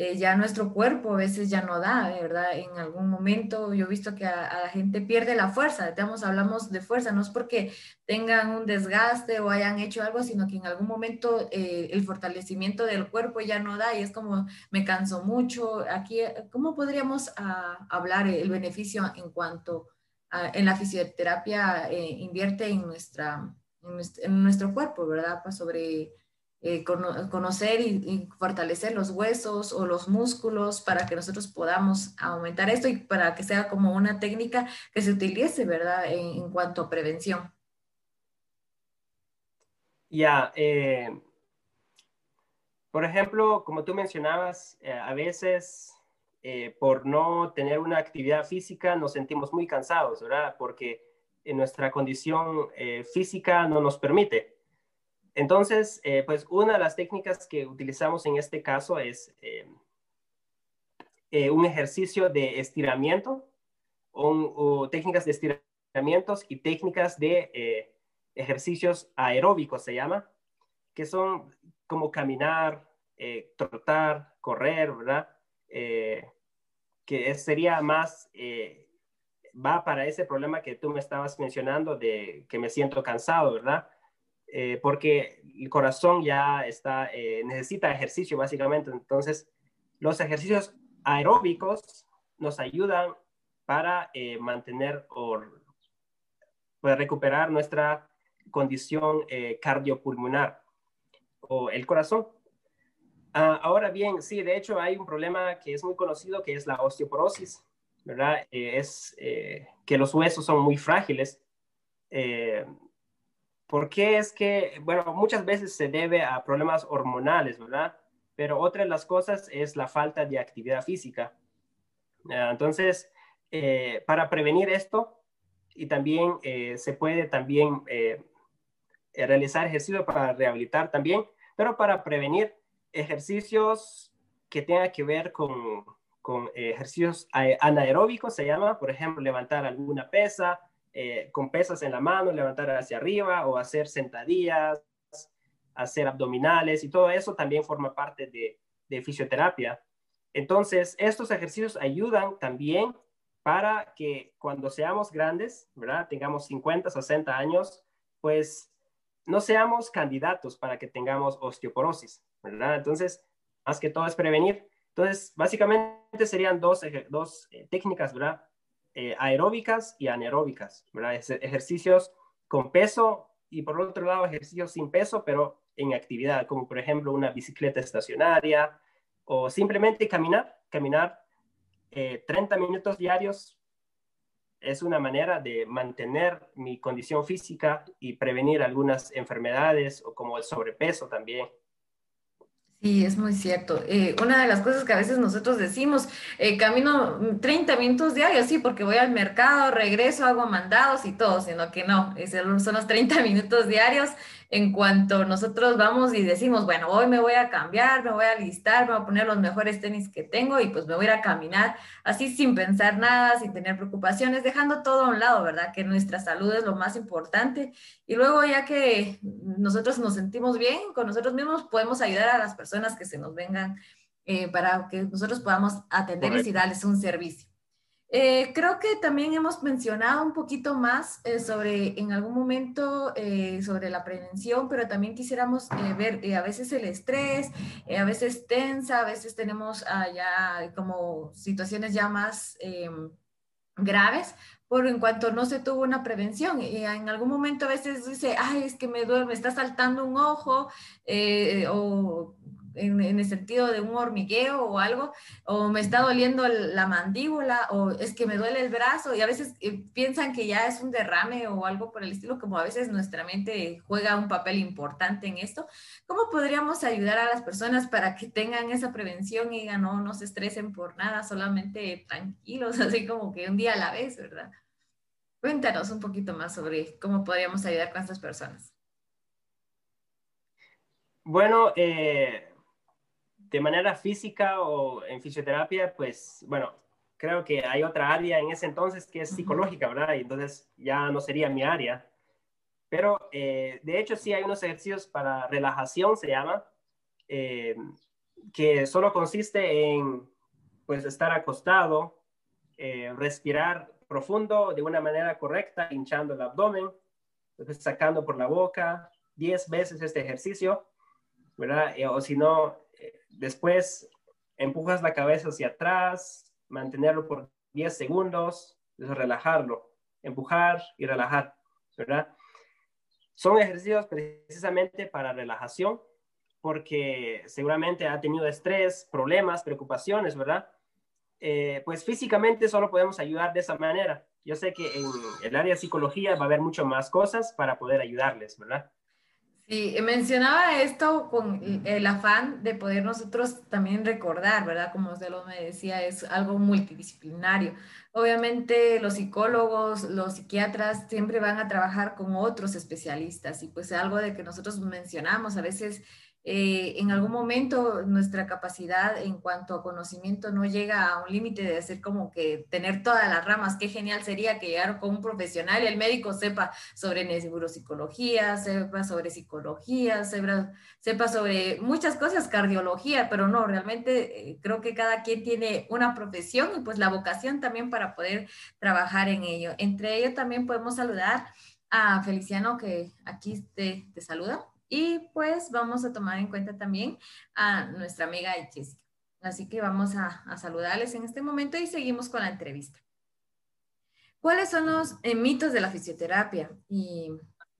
eh, ya nuestro cuerpo a veces ya no da, ¿verdad? En algún momento yo he visto que a, la gente pierde la fuerza, digamos, hablamos de fuerza, no es porque tengan un desgaste o hayan hecho algo, sino que en algún momento eh, el fortalecimiento del cuerpo ya no da y es como me canso mucho. Aquí, ¿cómo podríamos ah, hablar el beneficio en cuanto a, en la fisioterapia eh, invierte en, nuestra, en nuestro, cuerpo, ¿verdad? Pues sobre eh, conocer y, fortalecer los huesos o los músculos para que nosotros podamos aumentar esto y para que sea como una técnica que se utilice, ¿verdad? En, cuanto a prevención. Ya, eh, por ejemplo, como tú mencionabas, eh, a veces por no tener una actividad física nos sentimos muy cansados, ¿verdad? Porque en nuestra condición física no nos permite. Entonces, eh, pues una de las técnicas que utilizamos en este caso es eh, eh, un ejercicio de estiramiento o, técnicas de estiramientos y técnicas de eh, ejercicios aeróbicos, se llama, que son como caminar, eh, trotar, correr, ¿verdad? Que sería más, va para ese problema que tú me estabas mencionando de que me siento cansado, ¿verdad? Porque el corazón ya está, necesita ejercicio básicamente. Entonces, los ejercicios aeróbicos nos ayudan para mantener o para recuperar nuestra condición eh, cardiopulmonar o el corazón. Ah, ahora bien, sí, de hecho hay un problema que es muy conocido que es la osteoporosis, ¿verdad? Eh, es eh, que los huesos son muy frágiles. ¿Por qué es que, bueno, muchas veces se debe a problemas hormonales, ¿verdad? Pero otra de las cosas es la falta de actividad física. Ah, entonces, para prevenir esto, y también se puede también eh, realizar ejercicio para rehabilitar también, pero para prevenir ejercicios que tengan que ver con, con ejercicios anaeróbicos, se llama, por ejemplo, levantar alguna pesa, eh, con pesas en la mano, levantar hacia arriba o hacer sentadillas, hacer abdominales y todo eso también forma parte de, de fisioterapia. Entonces, estos ejercicios ayudan también para que cuando seamos grandes, ¿verdad? Tengamos 50, 60 años, pues no seamos candidatos para que tengamos osteoporosis, ¿verdad? Entonces, más que todo es prevenir. Entonces, básicamente serían dos, dos eh, técnicas, ¿verdad? Eh, aeróbicas y anaeróbicas, ejercicios con peso y por otro lado ejercicios sin peso, pero en actividad, como por ejemplo una bicicleta estacionaria o simplemente caminar, caminar 30 eh, minutos diarios es una manera de mantener mi condición física y prevenir algunas enfermedades o como el sobrepeso también. Sí, es muy cierto. Eh, una de las cosas que a veces nosotros decimos, eh, camino 30 minutos diarios, sí, porque voy al mercado, regreso, hago mandados y todo, sino que no, son los 30 minutos diarios en cuanto nosotros vamos y decimos, bueno, hoy me voy a cambiar, me voy a listar, me voy a poner los mejores tenis que tengo y pues me voy a ir a caminar así sin pensar nada, sin tener preocupaciones, dejando todo a un lado, ¿verdad? Que nuestra salud es lo más importante. Y luego ya que nosotros nos sentimos bien con nosotros mismos, podemos ayudar a las personas que se nos vengan eh, para que nosotros podamos atenderles y darles un servicio. Eh, creo que también hemos mencionado un poquito más eh, sobre, en algún momento, eh, sobre la prevención, pero también quisiéramos ver a veces el estrés, a veces tensa, a veces tenemos ya como situaciones ya más em, graves, por en cuanto no se tuvo una prevención. Y en algún momento a veces dice, ay, es que me duele, me está saltando un ojo, o en, el sentido de un hormigueo o algo, o me está doliendo la mandíbula, o es que me duele el brazo, y a veces eh, piensan que ya es un derrame o algo por el estilo, como a veces nuestra mente juega un papel importante en esto. ¿Cómo podríamos ayudar a las personas para que tengan esa prevención y digan, no, no se estresen por nada, solamente tranquilos, así como que un día a la vez, ¿verdad? Cuéntanos un poquito más sobre cómo podríamos ayudar con estas personas. Bueno, eh, de manera física o en fisioterapia, pues bueno, creo que hay otra área en ese entonces que es psicológica, ¿verdad? Y entonces ya no sería mi área. Pero eh, de hecho sí hay unos ejercicios para relajación, se llama, eh, que solo consiste en pues estar acostado, eh, respirar profundo de una manera correcta, hinchando el abdomen, después sacando por la boca 10 veces este ejercicio, ¿verdad? o si no, Después empujas la cabeza hacia atrás, mantenerlo por 10 segundos, relajarlo, empujar y relajar, ¿verdad? Son ejercicios precisamente para relajación, porque seguramente ha tenido estrés, problemas, preocupaciones, ¿verdad? Eh, pues físicamente solo podemos ayudar de esa manera. Yo sé que en el área de psicología va a haber mucho más cosas para poder ayudarles, ¿verdad? Sí, mencionaba esto con el afán de poder nosotros también recordar, ¿verdad? Como usted lo me decía, es algo multidisciplinario. Obviamente los psicólogos, los psiquiatras siempre van a trabajar con otros especialistas y pues algo de que nosotros mencionamos, a veces eh, en algún momento nuestra capacidad en cuanto a conocimiento no llega a un límite de hacer como que tener todas las ramas. Qué genial sería que llegara con un profesional el médico sepa sobre neuropsicología, sepa sobre psicología, sepa, sepa sobre muchas cosas, cardiología, pero no, realmente eh, creo que cada quien tiene una profesión y pues la vocación también para poder trabajar en ello. Entre ello también podemos saludar a Feliciano que aquí te, te saluda. Y pues vamos a tomar en cuenta también a nuestra amiga Jessica. Así que vamos a, saludarles en este momento y seguimos con la entrevista. ¿Cuáles son los eh, mitos de la fisioterapia? Y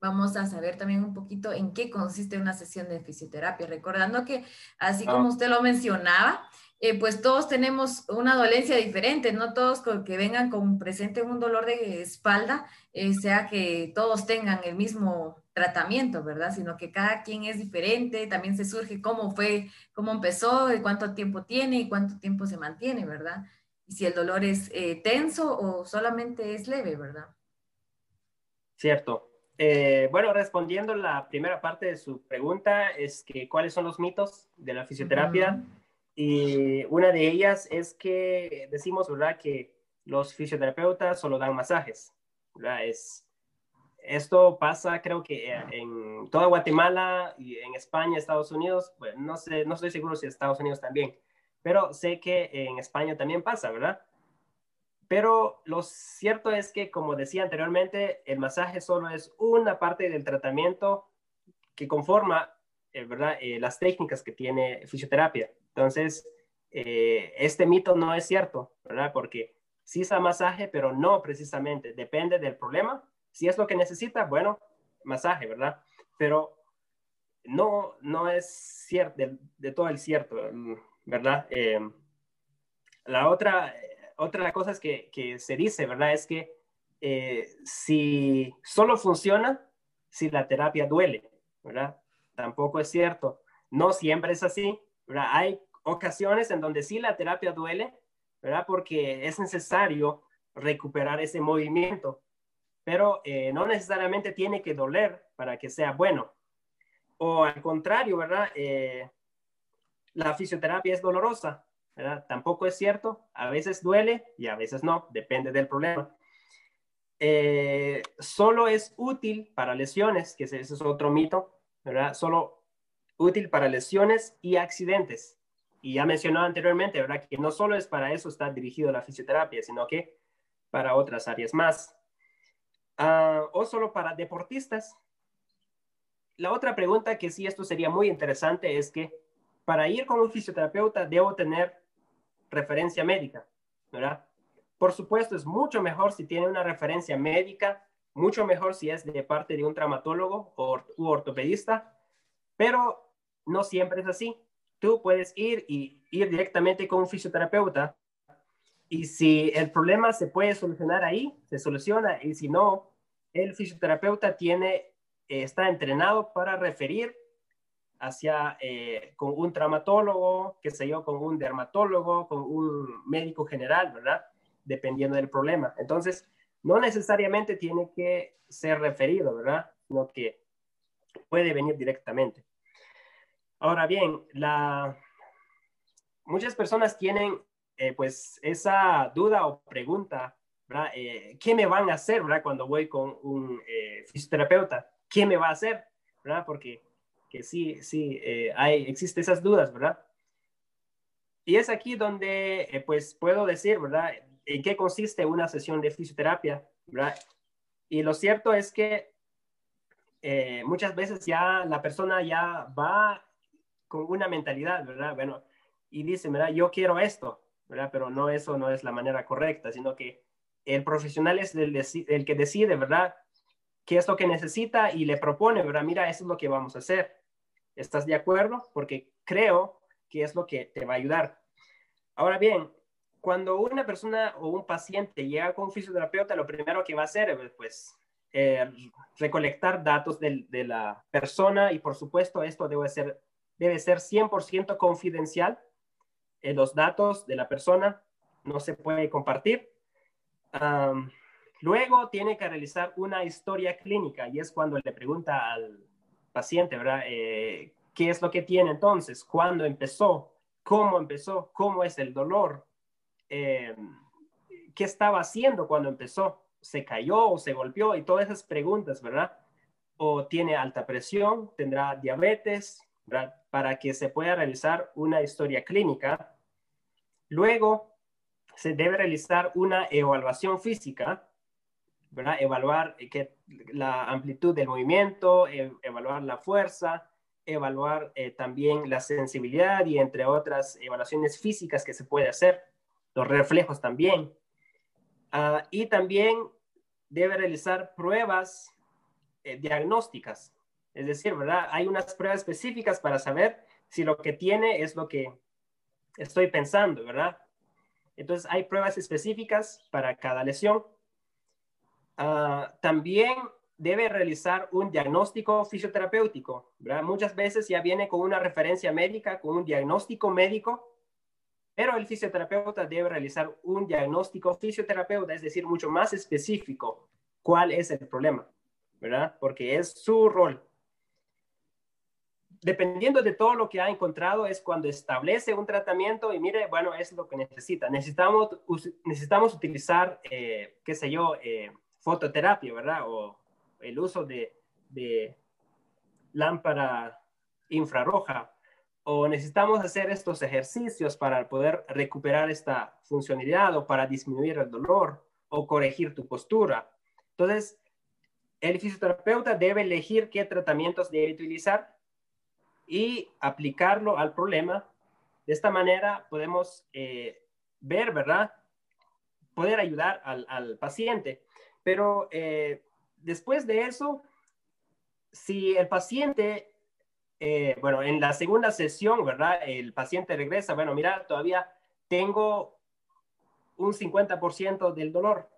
vamos a saber también un poquito en qué consiste una sesión de fisioterapia. Recordando que, así como ah. usted lo mencionaba, eh, pues todos tenemos una dolencia diferente, no todos que vengan con presente un dolor de espalda, eh, sea que todos tengan el mismo tratamiento, ¿verdad? Sino que cada quien es diferente, también se surge cómo fue, cómo empezó, y cuánto tiempo tiene y cuánto tiempo se mantiene, ¿verdad? Y si el dolor es eh, tenso o solamente es leve, ¿verdad? Cierto. Eh, bueno, respondiendo la primera parte de su pregunta, es que cuáles son los mitos de la fisioterapia. Y una de ellas es que decimos, ¿verdad?, que los fisioterapeutas solo dan masajes. ¿verdad? Es, esto pasa, creo que eh, en toda Guatemala y en España, Estados Unidos, bueno, no sé, no estoy seguro si Estados Unidos también, pero sé que en España también pasa, ¿verdad? Pero lo cierto es que, como decía anteriormente, el masaje solo es una parte del tratamiento que conforma, eh, ¿verdad? Eh, las técnicas que tiene fisioterapia. Entonces, este mito no es cierto, ¿verdad? Porque sí es masaje, pero no precisamente, depende del problema si es lo que necesita, bueno, masaje, ¿verdad? Pero no, no es cierto, de, todo el cierto, ¿verdad? Em, la otra, otra cosa es que, que, se dice, ¿verdad? Es que eh, si solo funciona si la terapia duele, ¿verdad? Tampoco es cierto. No siempre es así, ¿verdad? Hay ocasiones en donde sí la terapia duele, ¿verdad? Porque es necesario recuperar ese movimiento pero eh, no necesariamente tiene que doler para que sea bueno. O al contrario, ¿verdad? Eh, la fisioterapia es dolorosa, ¿verdad? Tampoco es cierto. A veces duele y a veces no, depende del problema. Eh, solo es útil para lesiones, que ese es otro mito, ¿verdad? Solo útil para lesiones y accidentes. Y ya mencionó anteriormente, ¿verdad? Que no solo es para eso está dirigido la fisioterapia, sino que para otras áreas más. Ah, o solo para deportistas. La otra pregunta que sí, esto sería muy interesante, es que para ir con un fisioterapeuta debo tener referencia médica, ¿verdad? Por supuesto, es mucho mejor si tiene una referencia médica, mucho mejor si es de parte de un traumatólogo o, u ortopedista, pero no siempre es así. Tú puedes ir y ir directamente con un fisioterapeuta y si el problema se puede solucionar ahí, se soluciona. Y si no, el fisioterapeuta tiene, está entrenado para referir hacia eh, con un traumatólogo, que sé yo, con un dermatólogo, con un médico general, ¿verdad? Dependiendo del problema. Entonces, no necesariamente tiene que ser referido, ¿verdad? Sino que puede venir directamente. Ahora bien, la... muchas personas tienen eh, pues esa duda o pregunta. Eh, ¿Qué me van a hacer. Cuando voy con un eh, fisioterapeuta, ¿qué me va a hacer. Porque que sí, sí, hay, existen esas dudas, ¿verdad? Y es aquí donde, pues, puedo decir, ¿verdad? En qué consiste una sesión de fisioterapia, ¿verdad? Y lo cierto es que muchas veces ya la persona ya va con una mentalidad, ¿verdad? Bueno, y dice, ¿verdad? Yo quiero esto, Pero no, eso no es la manera correcta, sino que el profesional es el, que decide, ¿verdad? ¿Qué es lo que necesita? Y le propone, ¿verdad? Mira, eso es lo que vamos a hacer. ¿Estás de acuerdo? Porque creo que es lo que te va a ayudar. Ahora bien, cuando una persona o un paciente llega con un fisioterapeuta, lo primero que va a hacer es, pues, eh, recolectar datos de, de, la persona y, por supuesto, esto debe ser, debe ser 100% confidencial eh, los datos de la persona no se puede compartir. luego tiene que realizar una historia clínica y es cuando le pregunta al paciente, ¿verdad? Eh, qué es lo que tiene entonces, cuándo empezó, cómo empezó, cómo es el dolor, eh, qué estaba haciendo cuando empezó, se cayó o se golpeó y todas esas preguntas, ¿verdad? O tiene alta presión, tendrá diabetes, Para que se pueda realizar una historia clínica. Luego, se debe realizar una evaluación física, ¿verdad? Evaluar que, la amplitud del movimiento, e, evaluar la fuerza, evaluar eh, también la sensibilidad y entre otras evaluaciones físicas que se puede hacer, los reflejos también. Ah, y también debe realizar pruebas eh, diagnósticas, es decir, ¿verdad? Hay unas pruebas específicas para saber si lo que tiene es lo que estoy pensando, ¿verdad? Entonces hay pruebas específicas para cada lesión. Ah, también debe realizar un diagnóstico fisioterapéutico. ¿verdad? Muchas veces ya viene con una referencia médica, con un diagnóstico médico, pero el fisioterapeuta debe realizar un diagnóstico fisioterapeuta, es decir, mucho más específico cuál es el problema, ¿verdad? Porque es su rol. Dependiendo de todo lo que ha encontrado, es cuando establece un tratamiento y mire, bueno, es lo que necesita. Necesitamos, necesitamos utilizar, eh, qué sé yo, eh, fototerapia, ¿verdad? O el uso de, lámpara infrarroja o necesitamos hacer estos ejercicios para poder recuperar esta funcionalidad o para disminuir el dolor o corregir tu postura. Entonces, el fisioterapeuta debe elegir qué tratamientos debe utilizar y aplicarlo al problema. De esta manera podemos eh, ver, ¿verdad? Poder ayudar al, paciente. Pero eh, después de eso, si el paciente, eh, bueno, en la segunda sesión, ¿verdad? El paciente regresa, bueno, mira, todavía tengo un 50% del dolor.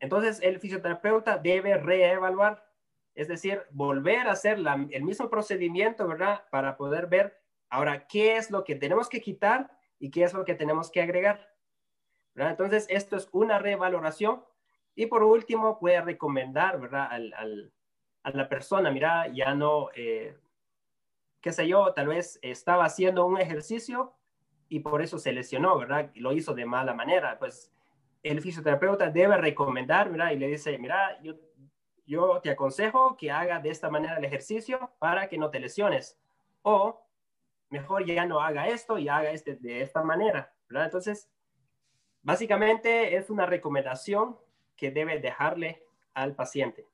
Entonces, el fisioterapeuta debe reevaluar, es decir, volver a hacer el mismo procedimiento, ¿verdad? Para poder ver ahora qué es lo que tenemos que quitar y qué es lo que tenemos que agregar. Entonces, esto es una revaloración y por último, puede recomendar, ¿verdad? Al, a la persona, mira, ya no, eh, qué sé yo, tal vez estaba haciendo un ejercicio y por eso se lesionó, ¿verdad? Y lo hizo de mala manera. Pues el fisioterapeuta debe recomendar, ¿verdad? Y le dice, mira, yo, yo te aconsejo que haga de esta manera el ejercicio para que no te lesiones. O mejor ya no haga esto y haga este de esta manera, ¿verdad? Entonces, básicamente es una recomendación que debe dejarle al paciente.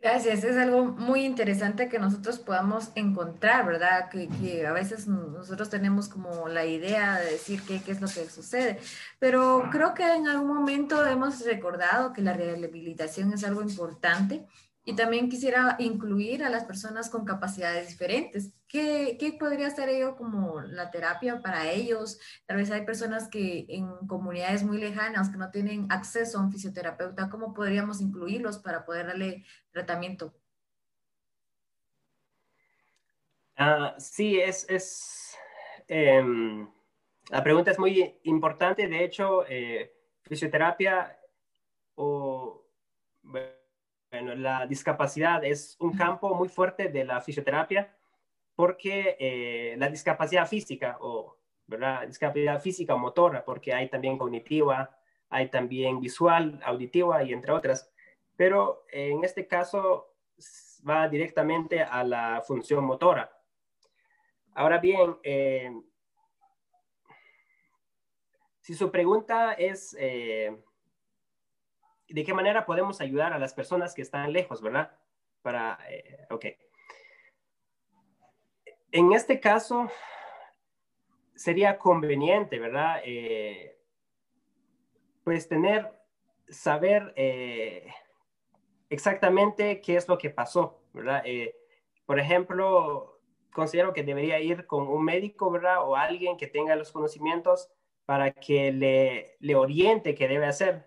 Gracias, es algo muy interesante que nosotros podamos encontrar, ¿verdad? Que, a veces nosotros tenemos como la idea de decir qué, qué es lo que sucede, pero creo que en algún momento hemos recordado que la rehabilitación es algo importante y también quisiera incluir a las personas con capacidades diferentes. ¿Qué, ¿Qué, podría ser ello como la terapia para ellos? Tal vez hay personas que en comunidades muy lejanas que no tienen acceso a un fisioterapeuta. ¿Cómo podríamos incluirlos para poder darle tratamiento? Ah, sí, es, es em, la pregunta es muy importante. De hecho, eh, fisioterapia o la discapacidad es un campo muy fuerte de la fisioterapia porque eh, la discapacidad física o ¿verdad? discapacidad física o motora, porque hay también cognitiva, hay también visual, auditiva y entre otras, pero en este caso va directamente a la función motora. Ahora bien, eh, si su pregunta es eh, de qué manera podemos ayudar a las personas que están lejos, ¿verdad? Para, eh, ok. En este caso, sería conveniente, ¿verdad? Eh, pues tener, saber eh, exactamente qué es lo que pasó, ¿verdad? por ejemplo, considero que debería ir con un médico, ¿verdad? O alguien que tenga los conocimientos para que le, le oriente qué debe hacer,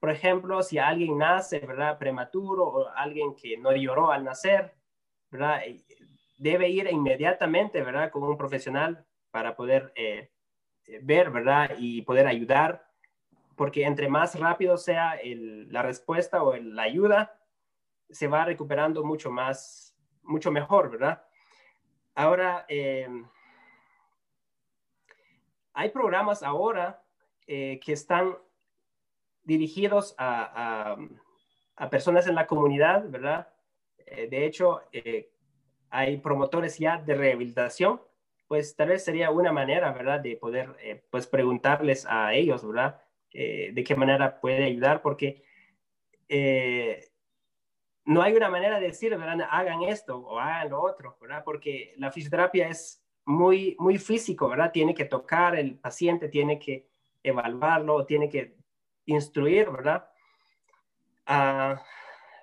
por ejemplo, si alguien nace, ¿verdad? Prematuro o alguien que no lloró al nacer, ¿verdad? Debe ir inmediatamente, ¿verdad? Con un profesional para poder eh, ver, ¿verdad? Y poder ayudar, porque entre más rápido sea la respuesta o la ayuda, se va recuperando mucho más, mucho mejor, ¿verdad? ahora, em, hay programas ahora que están dirigidos a, a, personas en la comunidad, ¿verdad? de hecho, hay promotores ya de rehabilitación, pues tal vez sería una manera, ¿verdad? De poder, pues preguntarles a ellos, ¿verdad? de qué manera puede ayudar, porque eh, no hay una manera de decir, ¿verdad? Hagan esto o hagan lo otro, ¿verdad? Porque la fisioterapia es muy, muy físico, ¿verdad? Tiene que tocar el paciente, tiene que evaluarlo, tiene que instruir, ¿verdad? A,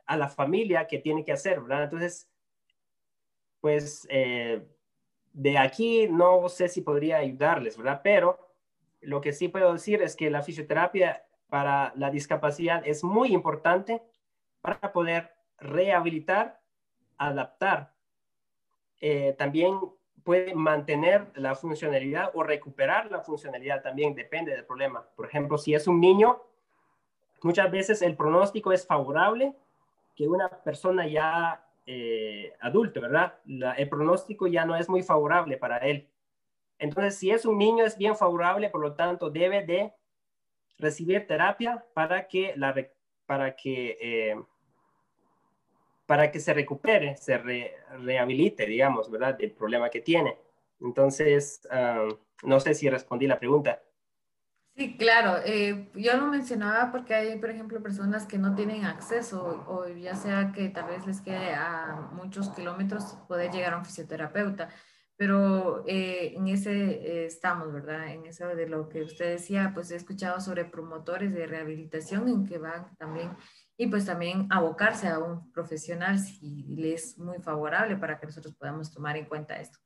la familia que tiene que hacer, ¿verdad? Entonces, pues eh, de aquí no sé si podría ayudarles, ¿verdad? Pero lo que sí puedo decir es que la fisioterapia para la discapacidad es muy importante para poder rehabilitar, adaptar. Eh, también puede mantener la funcionalidad o recuperar la funcionalidad, también depende del problema. Por ejemplo, si es un niño, muchas veces el pronóstico es favorable que una persona ya eh, adulto, ¿verdad? el pronóstico ya no es muy favorable para él. Entonces, si es un niño, es bien favorable, por lo tanto, debe de recibir terapia para que, la, para que, eh, para que se recupere, se rehabilite, digamos, ¿verdad? Del problema que tiene. Entonces, ah, no sé si respondí la pregunta. Sí, claro. Eh, yo lo mencionaba porque hay, por ejemplo, personas que no tienen acceso o ya sea que tal vez les quede a muchos kilómetros poder llegar a un fisioterapeuta pero eh, en ese eh, estamos, ¿verdad? En eso de lo que usted decía, pues he escuchado sobre promotores de rehabilitación en que van también y pues también abocarse a un profesional si le es muy favorable para que nosotros podamos tomar en cuenta esto.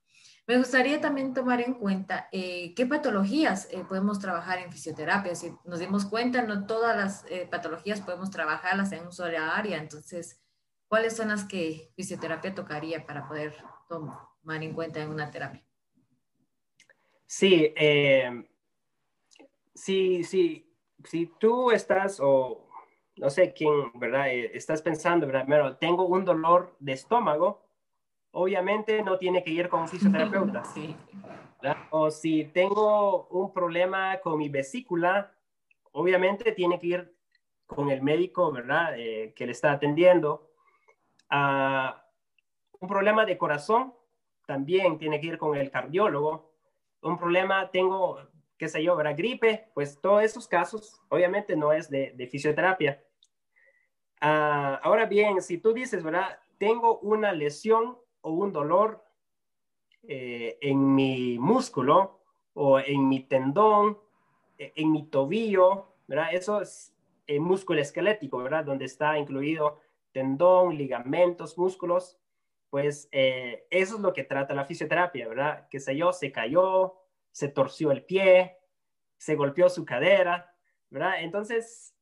Me gustaría también tomar en cuenta eh, qué patologías podemos trabajar en fisioterapia. Si nos dimos cuenta, no todas las patologías podemos trabajarlas en un sola área. Entonces, ¿cuáles son las que fisioterapia tocaría para poder tomar en cuenta en una terapia. Sí, eh, sí, sí, si tú estás o no sé quién, ¿verdad? Eh, estás pensando, ¿verdad? Pero tengo un dolor de estómago, obviamente no tiene que ir con un fisioterapeuta. sí. O si tengo un problema con mi vesícula, obviamente tiene que ir con el médico, ¿verdad? Eh, que le está atendiendo. Ah, un problema de corazón, también tiene que ir con el cardiólogo. Un problema, tengo, qué sé yo, ¿verdad? Gripe, pues todos esos casos, obviamente no es de, fisioterapia. Ah, ahora bien, si tú dices, ¿verdad? Tengo una lesión o un dolor eh, en mi músculo o en mi tendón, e, en mi tobillo, ¿verdad? Eso es el músculo esquelético, ¿verdad? Donde está incluido tendón, ligamentos, músculos pues eh, eso es lo que trata la fisioterapia, ¿verdad? Que sé yo, se cayó, se torció el pie, se golpeó su cadera, ¿verdad? Entonces,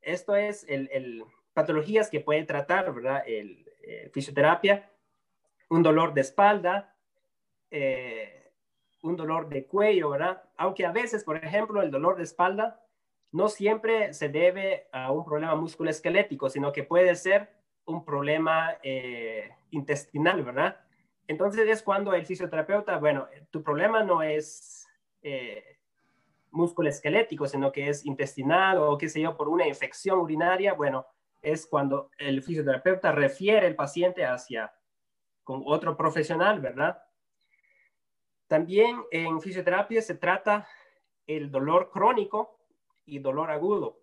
esto es el, patologías que puede tratar, ¿verdad? El, eh, fisioterapia, un dolor de espalda, eh, un dolor de cuello, ¿verdad? Aunque a veces, por ejemplo, el dolor de espalda no siempre se debe a un problema musculoesquelético, sino que puede ser un problema eh, intestinal, ¿verdad? Entonces es cuando el fisioterapeuta, bueno, tu problema no es eh, músculo esquelético, sino que es intestinal o qué sé yo, por una infección urinaria, bueno, es cuando el fisioterapeuta refiere el paciente hacia con otro profesional, ¿verdad? También en fisioterapia se trata el dolor crónico y dolor agudo,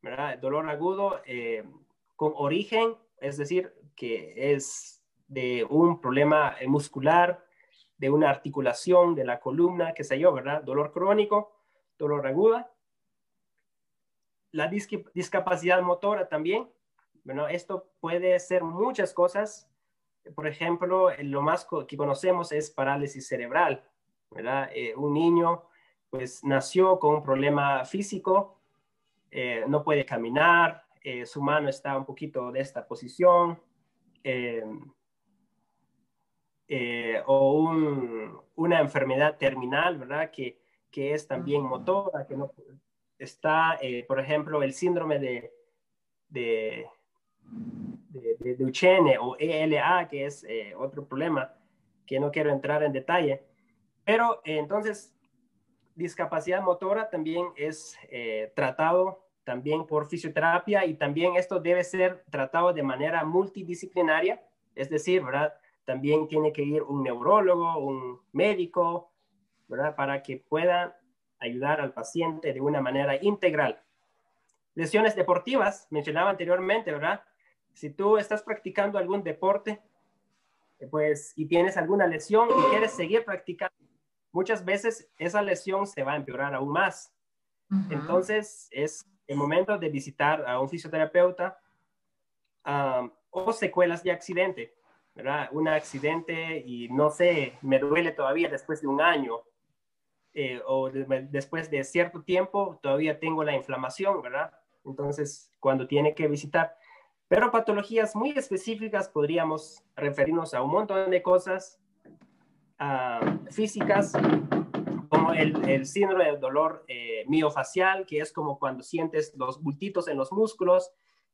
¿verdad? El dolor agudo eh, con origen es decir, que es de un problema muscular, de una articulación de la columna, qué sé yo, ¿verdad? Dolor crónico, dolor aguda. La discapacidad motora también, bueno, esto puede ser muchas cosas. Por ejemplo, lo más que conocemos es parálisis cerebral, ¿verdad? Eh, un niño pues nació con un problema físico, eh, no puede caminar, eh, su mano está un poquito de esta posición, eh, eh, o una enfermedad terminal, ¿verdad? Que, que es también motora, que no está, por ejemplo, el síndrome de, de, de, de Duchenne o ELA, que es otro problema, que no quiero entrar en detalle. Pero entonces, discapacidad motora también es tratado también por fisioterapia y también esto debe ser tratado de manera multidisciplinaria, es decir, ¿verdad? También tiene que ir un neurólogo, un médico, ¿verdad? Para que puedan ayudar al paciente de una manera integral. Lesiones deportivas, mencionaba anteriormente, ¿verdad? Si tú estás practicando algún deporte, pues, y tienes alguna lesión y quieres seguir practicando, muchas veces esa lesión se va a empeorar aún más. Entonces, es el momento de visitar a un fisioterapeuta o secuelas de accidente, ¿verdad? Un accidente y no sé, me duele todavía después de un año eh, o después de cierto tiempo todavía tengo la inflamación, ¿verdad? Entonces, cuando tiene que visitar. Pero patologías muy específicas podríamos referirnos a un montón de cosas físicas como el, síndrome del dolor eh, miofacial, que es como cuando sientes los bultitos en los músculos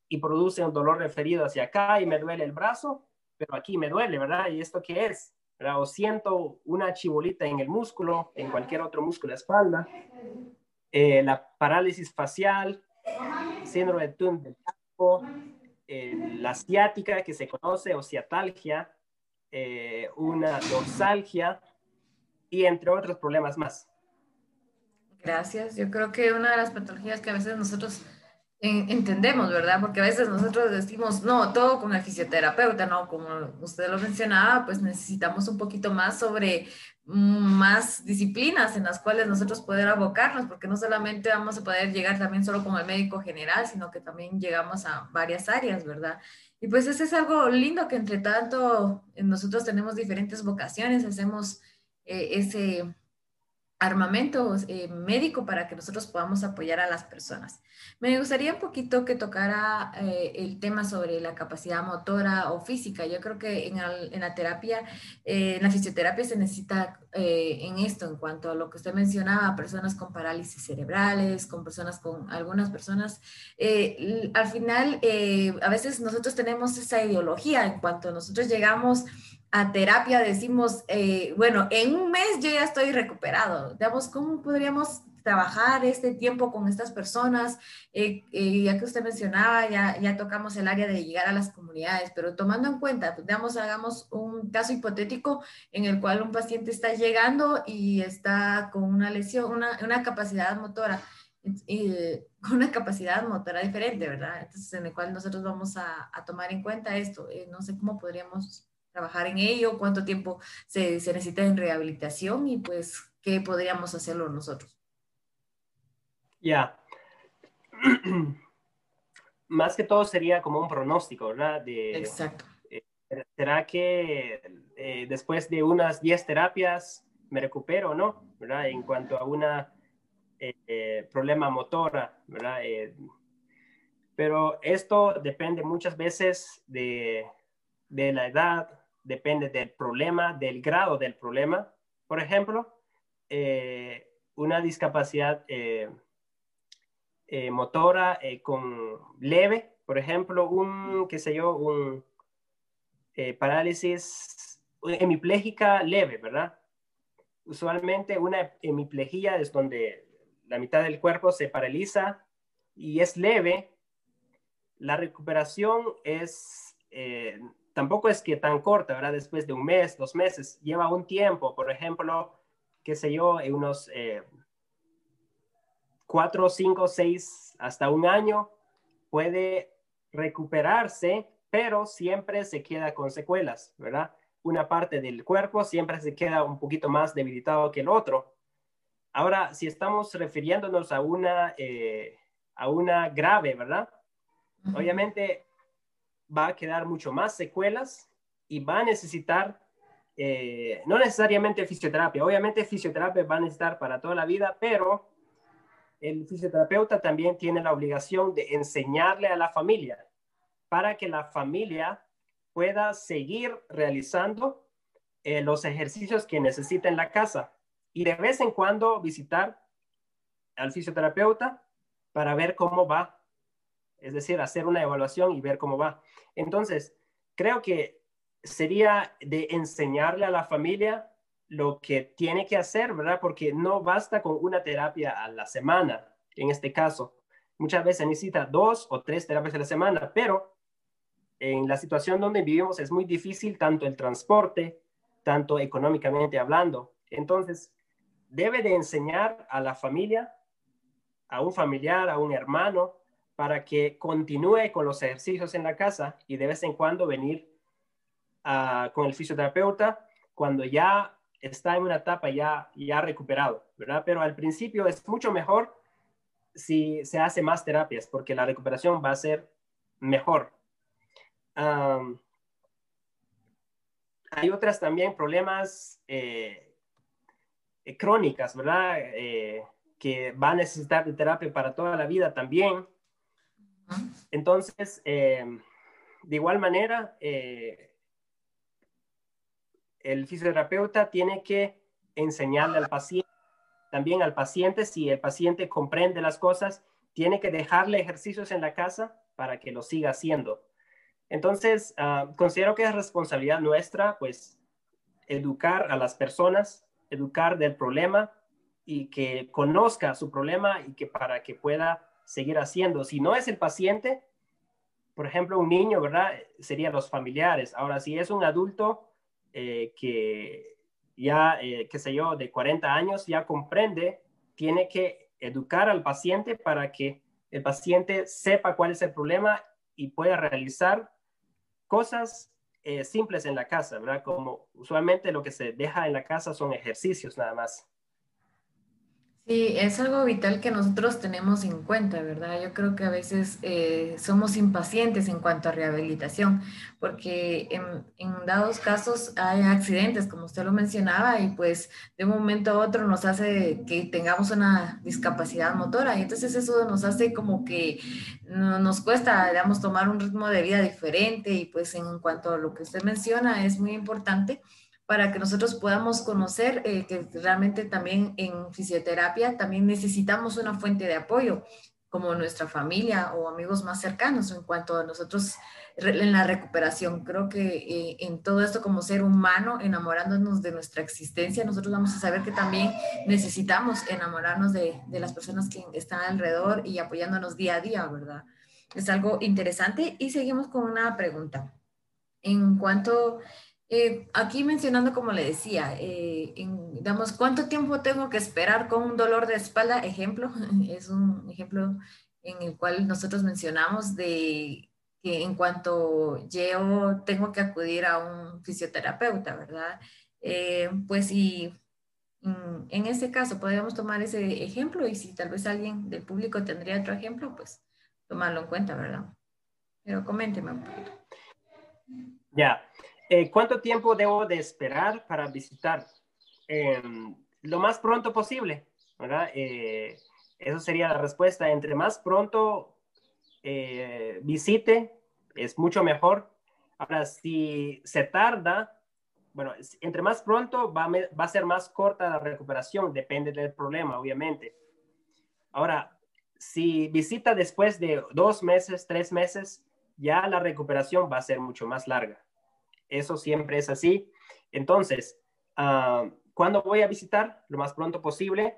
y produce un dolor referido hacia acá y me duele el brazo, pero aquí me duele, ¿verdad? ¿Y esto qué es? O siento una chibolita en el músculo, en cualquier otro músculo de la espalda. Eh, la parálisis facial, síndrome de Thun del eh, la ciática que se conoce o ciatalgia, una dorsalgia, y entre otros problemas más. Gracias. Yo creo que una de las patologías que a veces nosotros entendemos, ¿verdad? Porque a veces nosotros decimos, no, todo con el fisioterapeuta, ¿no? Como usted lo mencionaba, pues necesitamos un poquito más sobre mm, más disciplinas en las cuales nosotros poder abocarnos, porque no solamente vamos a poder llegar también solo con el médico general, sino que también llegamos a varias áreas, ¿verdad? Y pues ese es algo lindo que entre tanto nosotros tenemos diferentes vocaciones, hacemos eh, ese armamento eh, médico para que nosotros podamos apoyar a las personas. Me gustaría un poquito que tocara eh, el tema sobre la capacidad motora o física. Yo creo que en, la terapia, en la fisioterapia se necesita en esto, en cuanto a lo que usted mencionaba, personas con parálisis cerebrales, con personas con algunas personas. al final, a veces nosotros tenemos esa ideología en cuanto nosotros llegamos a terapia decimos, eh, bueno, en un mes yo ya estoy recuperado. Digamos, ¿cómo podríamos trabajar este tiempo con estas personas? Eh, eh, ya que usted mencionaba, ya, ya tocamos el área de llegar a las comunidades, pero tomando en cuenta, pues, digamos, hagamos un caso hipotético en el cual un paciente está llegando y está con una lesión, una, una capacidad motora. con una capacidad motora diferente, ¿verdad? Entonces, en el cual nosotros vamos a, a tomar en cuenta esto. no sé cómo podríamos trabajar en ello, cuánto tiempo se, se necesita en rehabilitación y pues qué podríamos hacerlo nosotros. Ya. Más que todo sería como un pronóstico, ¿verdad? De, Exacto. Eh, ¿Será que eh, después de unas 10 terapias me recupero o no? ¿Verdad? En cuanto a una eh, problema motora, ¿verdad? pero esto depende muchas veces de, de la edad, depende del problema, del grado del problema. Por ejemplo, eh, una discapacidad eh, eh, motora con leve, por ejemplo, un, qué sé yo, un parálisis hemipléjica leve, ¿verdad? Usualmente una hemiplejía es donde la mitad del cuerpo se paraliza y es leve. La recuperación es tampoco es que tan corta, ¿verdad? Después de un mes, dos meses, lleva un tiempo, por ejemplo, qué sé yo, en unos eh, cuatro, cinco, seis, hasta un año, puede recuperarse, pero siempre se queda con secuelas, ¿verdad? Una parte del cuerpo siempre se queda un poquito más debilitado que el otro. Ahora, si estamos refiriéndonos a una, eh, a una grave, ¿verdad? Obviamente va a quedar mucho más secuelas y va a necesitar, eh, no necesariamente fisioterapia, obviamente fisioterapia va a necesitar para toda la vida, pero el fisioterapeuta también tiene la obligación de enseñarle a la familia para que la familia pueda seguir realizando eh, los ejercicios que necesita en la casa y de vez en cuando visitar al fisioterapeuta para ver cómo va es decir, hacer una evaluación y ver cómo va. Entonces, creo que sería de enseñarle a la familia lo que tiene que hacer, ¿verdad? Porque no basta con una terapia a la semana, en este caso. Muchas veces necesita dos o tres terapias a la semana, pero en la situación donde vivimos es muy difícil tanto el transporte, tanto económicamente hablando. Entonces, debe de enseñar a la familia, a un familiar, a un hermano, para que continúe con los ejercicios en la casa y de vez en cuando venir con el fisioterapeuta cuando ya está en una etapa ya, ya recuperado, ¿verdad? Pero al principio es mucho mejor si se hace más terapias porque la recuperación va a ser mejor. hay otras también problemas eh, crónicas, ¿verdad? Eh, que va a necesitar de terapia para toda la vida también. Entonces, de igual manera, el fisioterapeuta tiene que enseñarle al paciente, también al paciente, si el paciente comprende las cosas, tiene que dejarle ejercicios en la casa para que lo siga haciendo. Entonces, ah, considero que es responsabilidad nuestra, pues, educar a las personas, educar del problema y que conozca su problema y que para que pueda seguir haciendo. Si no es el paciente, por ejemplo, un niño, ¿verdad? Serían los familiares. Ahora, si es un adulto, eh, que ya, eh, qué sé yo, de 40 años ya comprende, tiene que educar al paciente para que el paciente sepa cuál es el problema y pueda realizar cosas eh, simples en la casa, ¿verdad? Como usualmente lo que se deja en la casa son ejercicios nada más. Sí, es algo vital que nosotros tenemos en cuenta, ¿verdad? Yo creo que a veces eh, somos impacientes en cuanto a rehabilitación, porque en, dados casos hay accidentes, como usted lo mencionaba, y pues de un momento a otro nos hace que tengamos una discapacidad motora, y entonces eso nos hace como que nos cuesta, digamos, tomar un ritmo de vida diferente, y pues en cuanto a lo que usted menciona, es muy importante para que nosotros podamos conocer eh, que realmente también en fisioterapia también necesitamos una fuente de apoyo, como nuestra familia o amigos más cercanos en cuanto a nosotros en la recuperación. Creo que eh, en todo esto como ser humano, enamorándonos de nuestra existencia, nosotros vamos a saber que también necesitamos enamorarnos de, de las personas que están alrededor y apoyándonos día a día, ¿verdad? Es algo interesante y seguimos con una pregunta. En cuanto eh, aquí mencionando, como le decía, eh, ¿cuánto tiempo tengo que esperar con un dolor de espalda? Ejemplo, es un ejemplo en el cual nosotros mencionamos de que en cuanto yo tengo que acudir a un fisioterapeuta, ¿verdad? Eh, pues y en este caso podríamos tomar ese ejemplo y si tal vez alguien del público tendría otro ejemplo, pues tomarlo en cuenta, ¿verdad? Pero coménteme un poquito. Ya, eh, ¿Cuánto tiempo debo de esperar para visitar? Em, lo más pronto posible, ¿verdad? Eh, eso sería la respuesta. Entre más pronto eh, visite, es mucho mejor. Ahora, si se tarda, bueno, entre más pronto va, va a ser más corta la recuperación, depende del problema, obviamente. Ahora, si visita después de dos meses, tres meses, ya la recuperación va a ser mucho más larga. Eso siempre es así. Entonces, uh, ¿cuándo voy a visitar? Lo más pronto posible.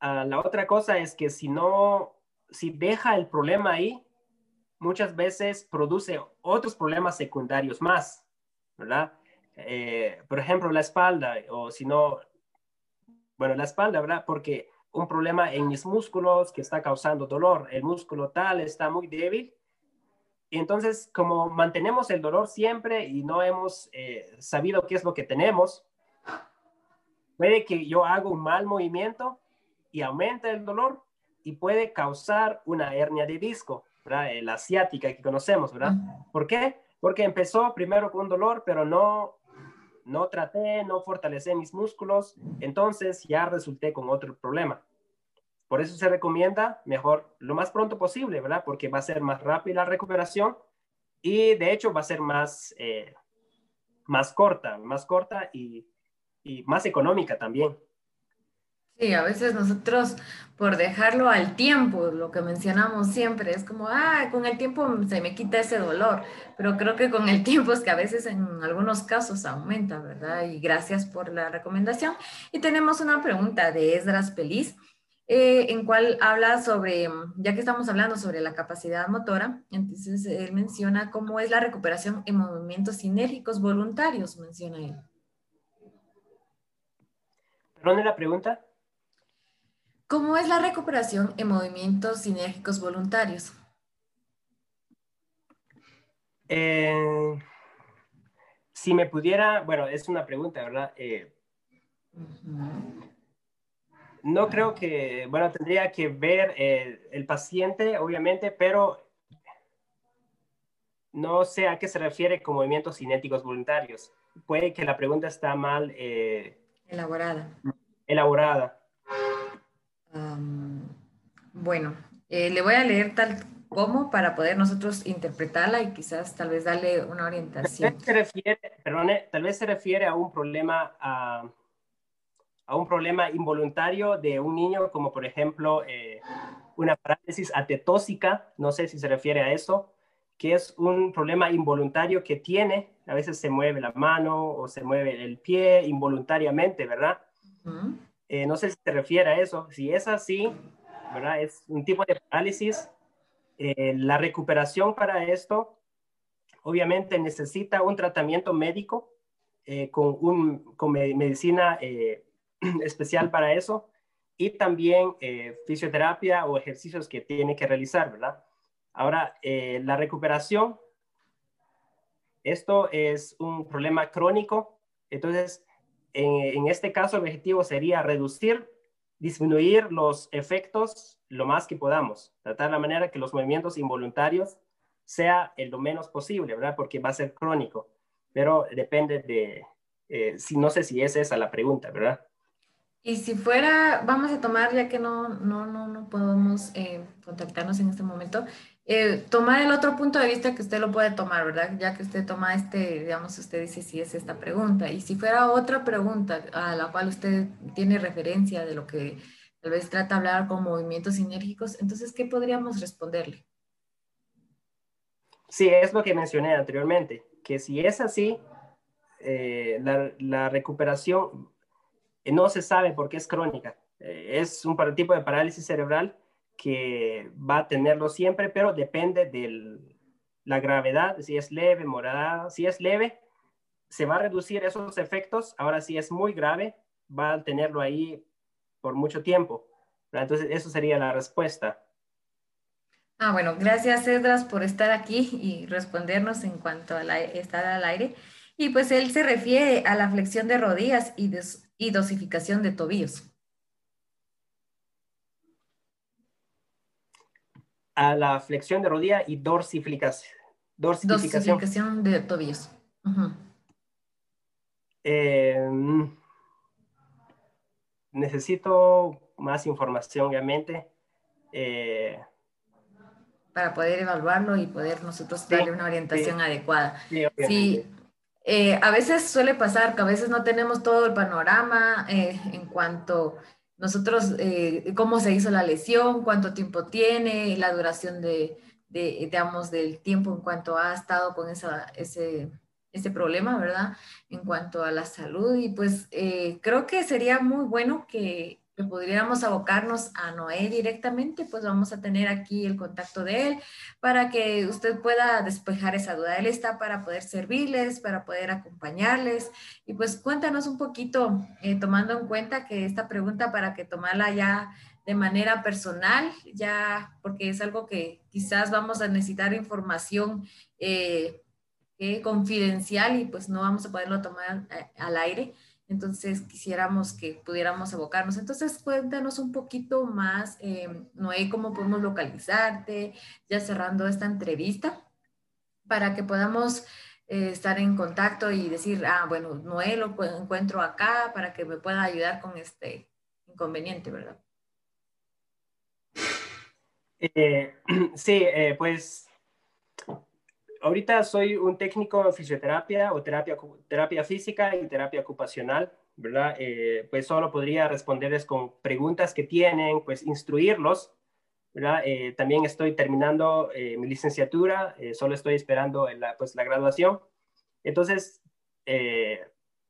Ah, la otra cosa es que si no, si deja el problema ahí, muchas veces produce otros problemas secundarios más, ¿verdad? Eh, por ejemplo, la espalda, o si no, bueno, la espalda, ¿verdad? Porque un problema en mis músculos que está causando dolor, el músculo tal está muy débil y entonces, como mantenemos el dolor siempre y no hemos eh, sabido qué es lo que tenemos, puede que yo haga un mal movimiento y aumente el dolor y puede causar una hernia de disco, ¿verdad? Eh, la asiática que conocemos, ¿verdad? ¿Por qué? Porque empezó primero con dolor, pero no, no traté, no fortalecé mis músculos, entonces ya resulté con otro problema. Por eso se recomienda mejor lo más pronto posible, ¿verdad? Porque va a ser más rápida la recuperación y de hecho va a ser más, eh, más corta, más corta y, y más económica también. Sí, a veces nosotros por dejarlo al tiempo, lo que mencionamos siempre, es como, ah, con el tiempo se me quita ese dolor, pero creo que con el tiempo es que a veces en algunos casos aumenta, ¿verdad? Y gracias por la recomendación. Y tenemos una pregunta de Esdras Feliz, eh, en cual habla sobre, ya que estamos hablando sobre la capacidad motora, entonces él menciona cómo es la recuperación en movimientos sinérgicos voluntarios, menciona él. ¿Perdón la pregunta? ¿Cómo es la recuperación en movimientos sinérgicos voluntarios? Eh, si me pudiera, bueno, es una pregunta, ¿verdad? Eh, no creo que, bueno, tendría que ver el paciente, obviamente, pero no sé a qué se refiere con movimientos cinéticos voluntarios. Puede que la pregunta está mal eh, elaborada. Elaborada bueno, eh, le voy a leer tal como para poder nosotros interpretarla y quizás tal vez darle una orientación. Tal vez se refiere, tal vez se refiere a un problema, a, un problema involuntario de un niño, como por ejemplo eh, una parálisis atetósica, no sé si se refiere a eso, que es un problema involuntario que tiene, a veces se mueve la mano o se mueve el pie involuntariamente, ¿verdad? Eh, no sé si se refiere a eso. Si es así, ¿verdad? Es un tipo de parálisis. Eh, la recuperación para esto, obviamente, necesita un tratamiento médico eh, con, un, con medicina especial para eso y también fisioterapia o ejercicios que tiene que realizar, ¿verdad? Ahora, la recuperación, esto es un problema crónico, entonces en, este caso el objetivo sería reducir, disminuir los efectos lo más que podamos, tratar la manera que los movimientos involuntarios sea lo menos posible, ¿verdad? Porque va a ser crónico, pero depende de, eh, si no sé si es esa la pregunta, ¿verdad? Y si fuera, vamos a tomar, ya que no, no, no, no podemos eh, contactarnos en este momento, eh, tomar el otro punto de vista que usted lo puede tomar, ¿verdad? Ya que usted toma este, digamos, usted dice si es esta pregunta. Y si fuera otra pregunta a la cual usted tiene referencia de lo que tal vez trata de hablar con movimientos sinérgicos, entonces, ¿qué podríamos responderle? Sí, es lo que mencioné anteriormente, que si es así, eh, la, recuperación eh, no se sabe por qué es crónica. es un tipo de parálisis cerebral que va a tenerlo siempre, pero depende de la gravedad, si es leve, morada, si es leve, se va a reducir esos efectos. Ahora, si es muy grave, va a tenerlo ahí por mucho tiempo. Entonces, eso sería la respuesta. Ah, bueno, gracias Edras por estar aquí y respondernos en cuanto a estar al aire. Y pues él se refiere a la flexión de rodillas y, y dosificación de tobillos. a la flexión de rodilla y dorsiflicación. Dorsiflicación de tobillos. Em, necesito más información, obviamente. Eh, para poder evaluarlo y poder nosotros darle una orientación adecuada. Sí, eh, a veces suele pasar que a veces no tenemos todo el panorama eh, en cuanto nosotros, eh, cómo se hizo la lesión, cuánto tiempo tiene, la duración de, digamos, del tiempo en cuanto ha estado con esa, ese, ese problema, ¿verdad? En cuanto a la salud. Y pues creo que sería muy bueno que que pudiéramos abocarnos a Noé directamente, pues vamos a tener aquí el contacto de él para que usted pueda despejar esa duda. Él está para poder servirles, para poder acompañarles. Y pues cuéntanos un poquito, eh, tomando en cuenta que esta pregunta para que tomarla ya de manera personal, ya porque es algo que quizás vamos a necesitar información eh, eh, confidencial y pues no vamos a poderlo tomar al aire. Entonces quisiéramos que pudiéramos abocarnos. Entonces cuéntanos un poquito más, eh, Noé, cómo podemos localizarte, ya cerrando esta entrevista, para que podamos eh, estar en contacto y decir, ah, bueno, Noé lo encuentro acá para que me pueda ayudar con este inconveniente, ¿verdad? Eh, sí, pues ahorita soy un técnico en fisioterapia o terapia, terapia física y terapia ocupacional. ¿verdad? pues solo podría responderles con preguntas que tienen, pues instruirlos, ¿verdad? también estoy terminando mi licenciatura, solo estoy esperando la, pues, la graduación. Entonces,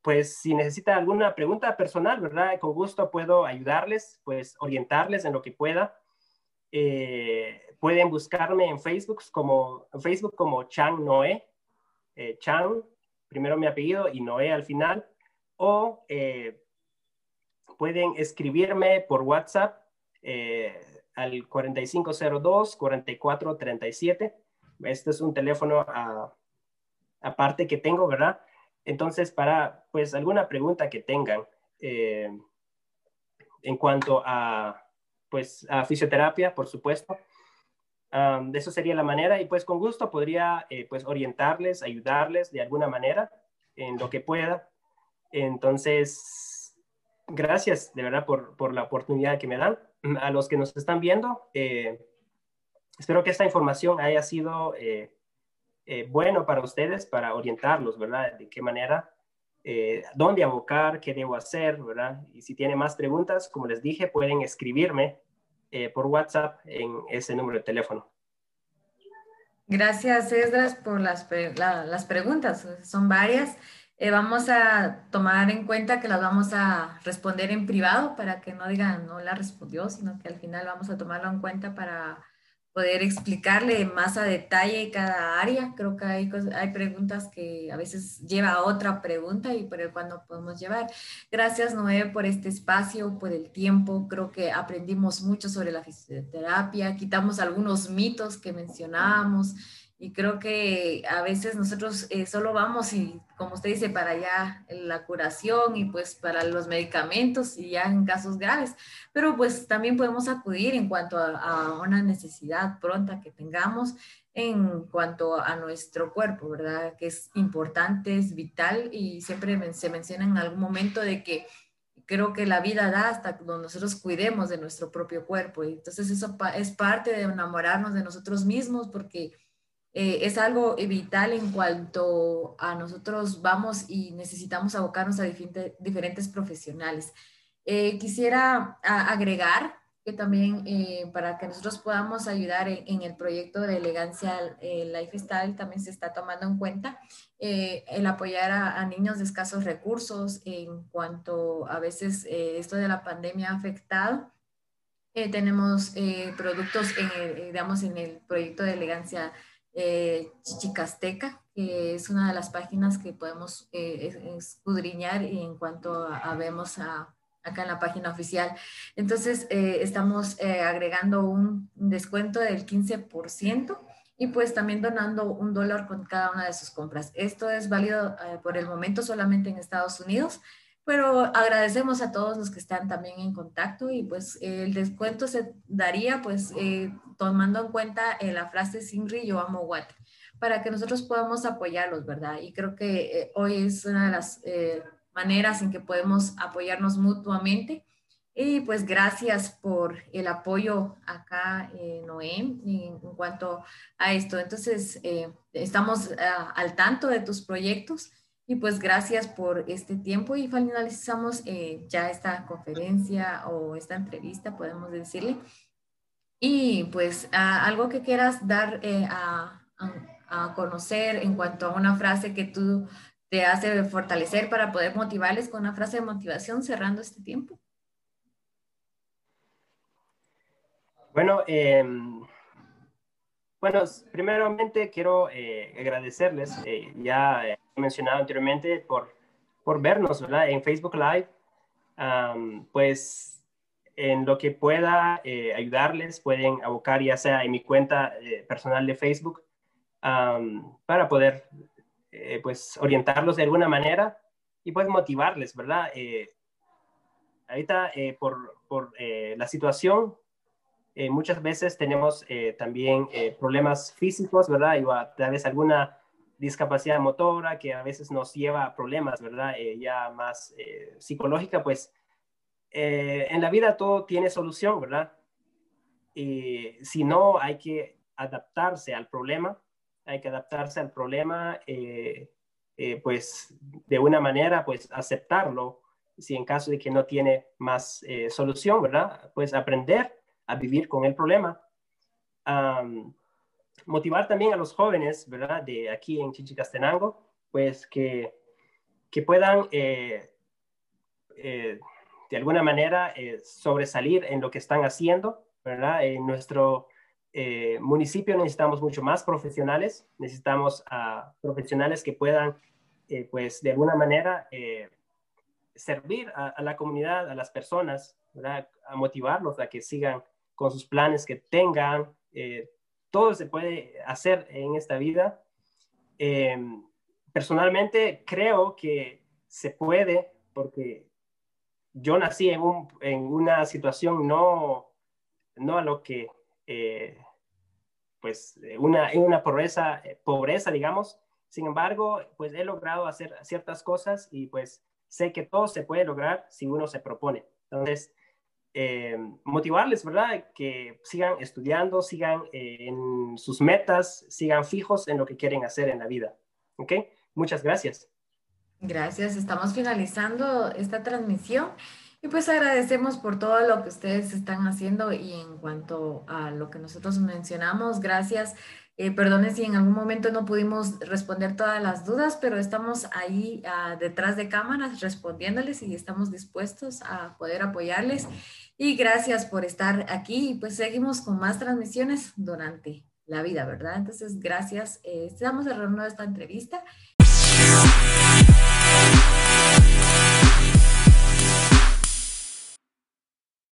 pues si necesita alguna pregunta personal, ¿verdad? Con gusto puedo ayudarles, pues orientarles en lo que pueda. Eh, pueden buscarme en Facebook como, Facebook como Chang Noé, eh, Chang, primero mi apellido y Noé al final, o eh, pueden escribirme por WhatsApp al 4502-4437. Este es un teléfono aparte que tengo, ¿verdad? Entonces, para pues alguna pregunta que tengan eh, en cuanto a pues a fisioterapia, por supuesto, de eso sería la manera y pues con gusto podría eh, pues orientarles, ayudarles de alguna manera en lo que pueda. Entonces, gracias de verdad por, por la oportunidad que me dan. A los que nos están viendo, eh, espero que esta información haya sido eh, bueno para ustedes, para orientarlos, ¿verdad? De qué manera, eh, dónde abocar, qué debo hacer, ¿verdad? Y si tienen más preguntas, como les dije, pueden escribirme eh, por WhatsApp en ese número de teléfono. Gracias, Esdras, por las, las preguntas. Son varias. vamos a tomar en cuenta que las vamos a responder en privado para que no digan no la respondió, sino que al final vamos a tomarlo en cuenta para poder explicarle más a detalle cada área. Creo que hay, hay preguntas que a veces lleva a otra pregunta y por el cual no podemos llevar. Gracias, Noé, por este espacio, por el tiempo. Creo que aprendimos mucho sobre la fisioterapia, quitamos algunos mitos que mencionábamos y creo que a veces nosotros eh, solo vamos y, como usted dice, para allá la curación y pues para los medicamentos y ya en casos graves, pero pues también podemos acudir en cuanto a, una necesidad pronta que tengamos en cuanto a nuestro cuerpo, ¿verdad? Que es importante, es vital y siempre se menciona en algún momento de que creo que la vida da hasta cuando nosotros cuidemos de nuestro propio cuerpo. Y entonces eso es parte de enamorarnos de nosotros mismos porque eh, es algo vital en cuanto a nosotros vamos y necesitamos abocarnos a diferentes, profesionales. Eh, quisiera agregar que también eh, para que nosotros podamos ayudar en, el proyecto de elegancia lifestyle también se está tomando en cuenta el apoyar a, niños de escasos recursos en cuanto a veces esto de la pandemia ha afectado. tenemos productos, digamos, en el proyecto de elegancia eh, Chichicasteca, que es una de las páginas que podemos eh, escudriñar y en cuanto a, vemos acá en la página oficial. Entonces, eh, estamos eh, agregando un descuento del 15% y pues también donando un dólar con cada una de sus compras. Esto es válido por el momento solamente en Estados Unidos, pero agradecemos a todos los que están también en contacto y pues el descuento se daría pues eh, tomando en cuenta eh, la frase Sinri yo amo Guate para que nosotros podamos apoyarlos, ¿verdad? Y creo que eh, hoy es una de las maneras en que podemos apoyarnos mutuamente. Y pues gracias por el apoyo acá, Noé, en, cuanto a esto. Entonces, estamos ah, al tanto de tus proyectos y pues gracias por este tiempo y finalizamos eh, ya esta conferencia o esta entrevista, podemos decirle. Y pues algo que quieras dar eh, a, a, conocer en cuanto a una frase que tú te hace fortalecer para poder motivarles con una frase de motivación cerrando este tiempo. Bueno, eh, bueno, primeramente quiero eh, agradecerles, eh, ya he mencionado anteriormente, por, por vernos ¿verdad? en Facebook Live. pues en lo que pueda eh, ayudarles, pueden abocar ya sea en mi cuenta personal de Facebook para poder pues orientarlos de alguna manera y pues motivarles, ¿verdad? ahorita por, por la situación eh, muchas veces tenemos eh, también eh, problemas físicos, ¿verdad? Y tal vez alguna discapacidad motora que a veces nos lleva a problemas, ¿verdad? ya más psicológica, pues en la vida todo tiene solución, ¿verdad? Y si no, hay que adaptarse al problema, hay que adaptarse al problema, pues de una manera, pues aceptarlo si en caso de que no tiene más eh, solución, ¿verdad? Pues aprender a vivir con el problema. Motivar también a los jóvenes, ¿verdad? De aquí en Chichicastenango, pues que, que puedan eh, eh, de alguna manera sobresalir en lo que están haciendo, ¿verdad? En nuestro municipio necesitamos mucho más profesionales, necesitamos a profesionales que puedan, pues de alguna manera, servir a, la comunidad, a las personas, a motivarlos a que sigan con sus planes que tengan. Eh, todo se puede hacer en esta vida. Eh, personalmente creo que se puede porque yo nací en, una situación no, a lo que, eh, pues, una, en una pobreza, pobreza, digamos. Sin embargo, pues he logrado hacer ciertas cosas y pues sé que todo se puede lograr si uno se propone. Entonces, eh, motivarles, ¿verdad? Que sigan estudiando, sigan eh, en sus metas, sigan fijos en lo que quieren hacer en la vida. ¿Ok? Muchas gracias. Gracias. Estamos finalizando esta transmisión. Y pues agradecemos por todo lo que ustedes están haciendo y en cuanto a lo que nosotros mencionamos, gracias eh, si en algún momento no pudimos responder todas las dudas, pero estamos ahí ah, detrás de cámaras respondiéndoles y estamos dispuestos a poder apoyarles. Y gracias por estar aquí y pues seguimos con más transmisiones durante la vida, ¿verdad? Entonces, gracias. Eh, estamos cerrando esta entrevista.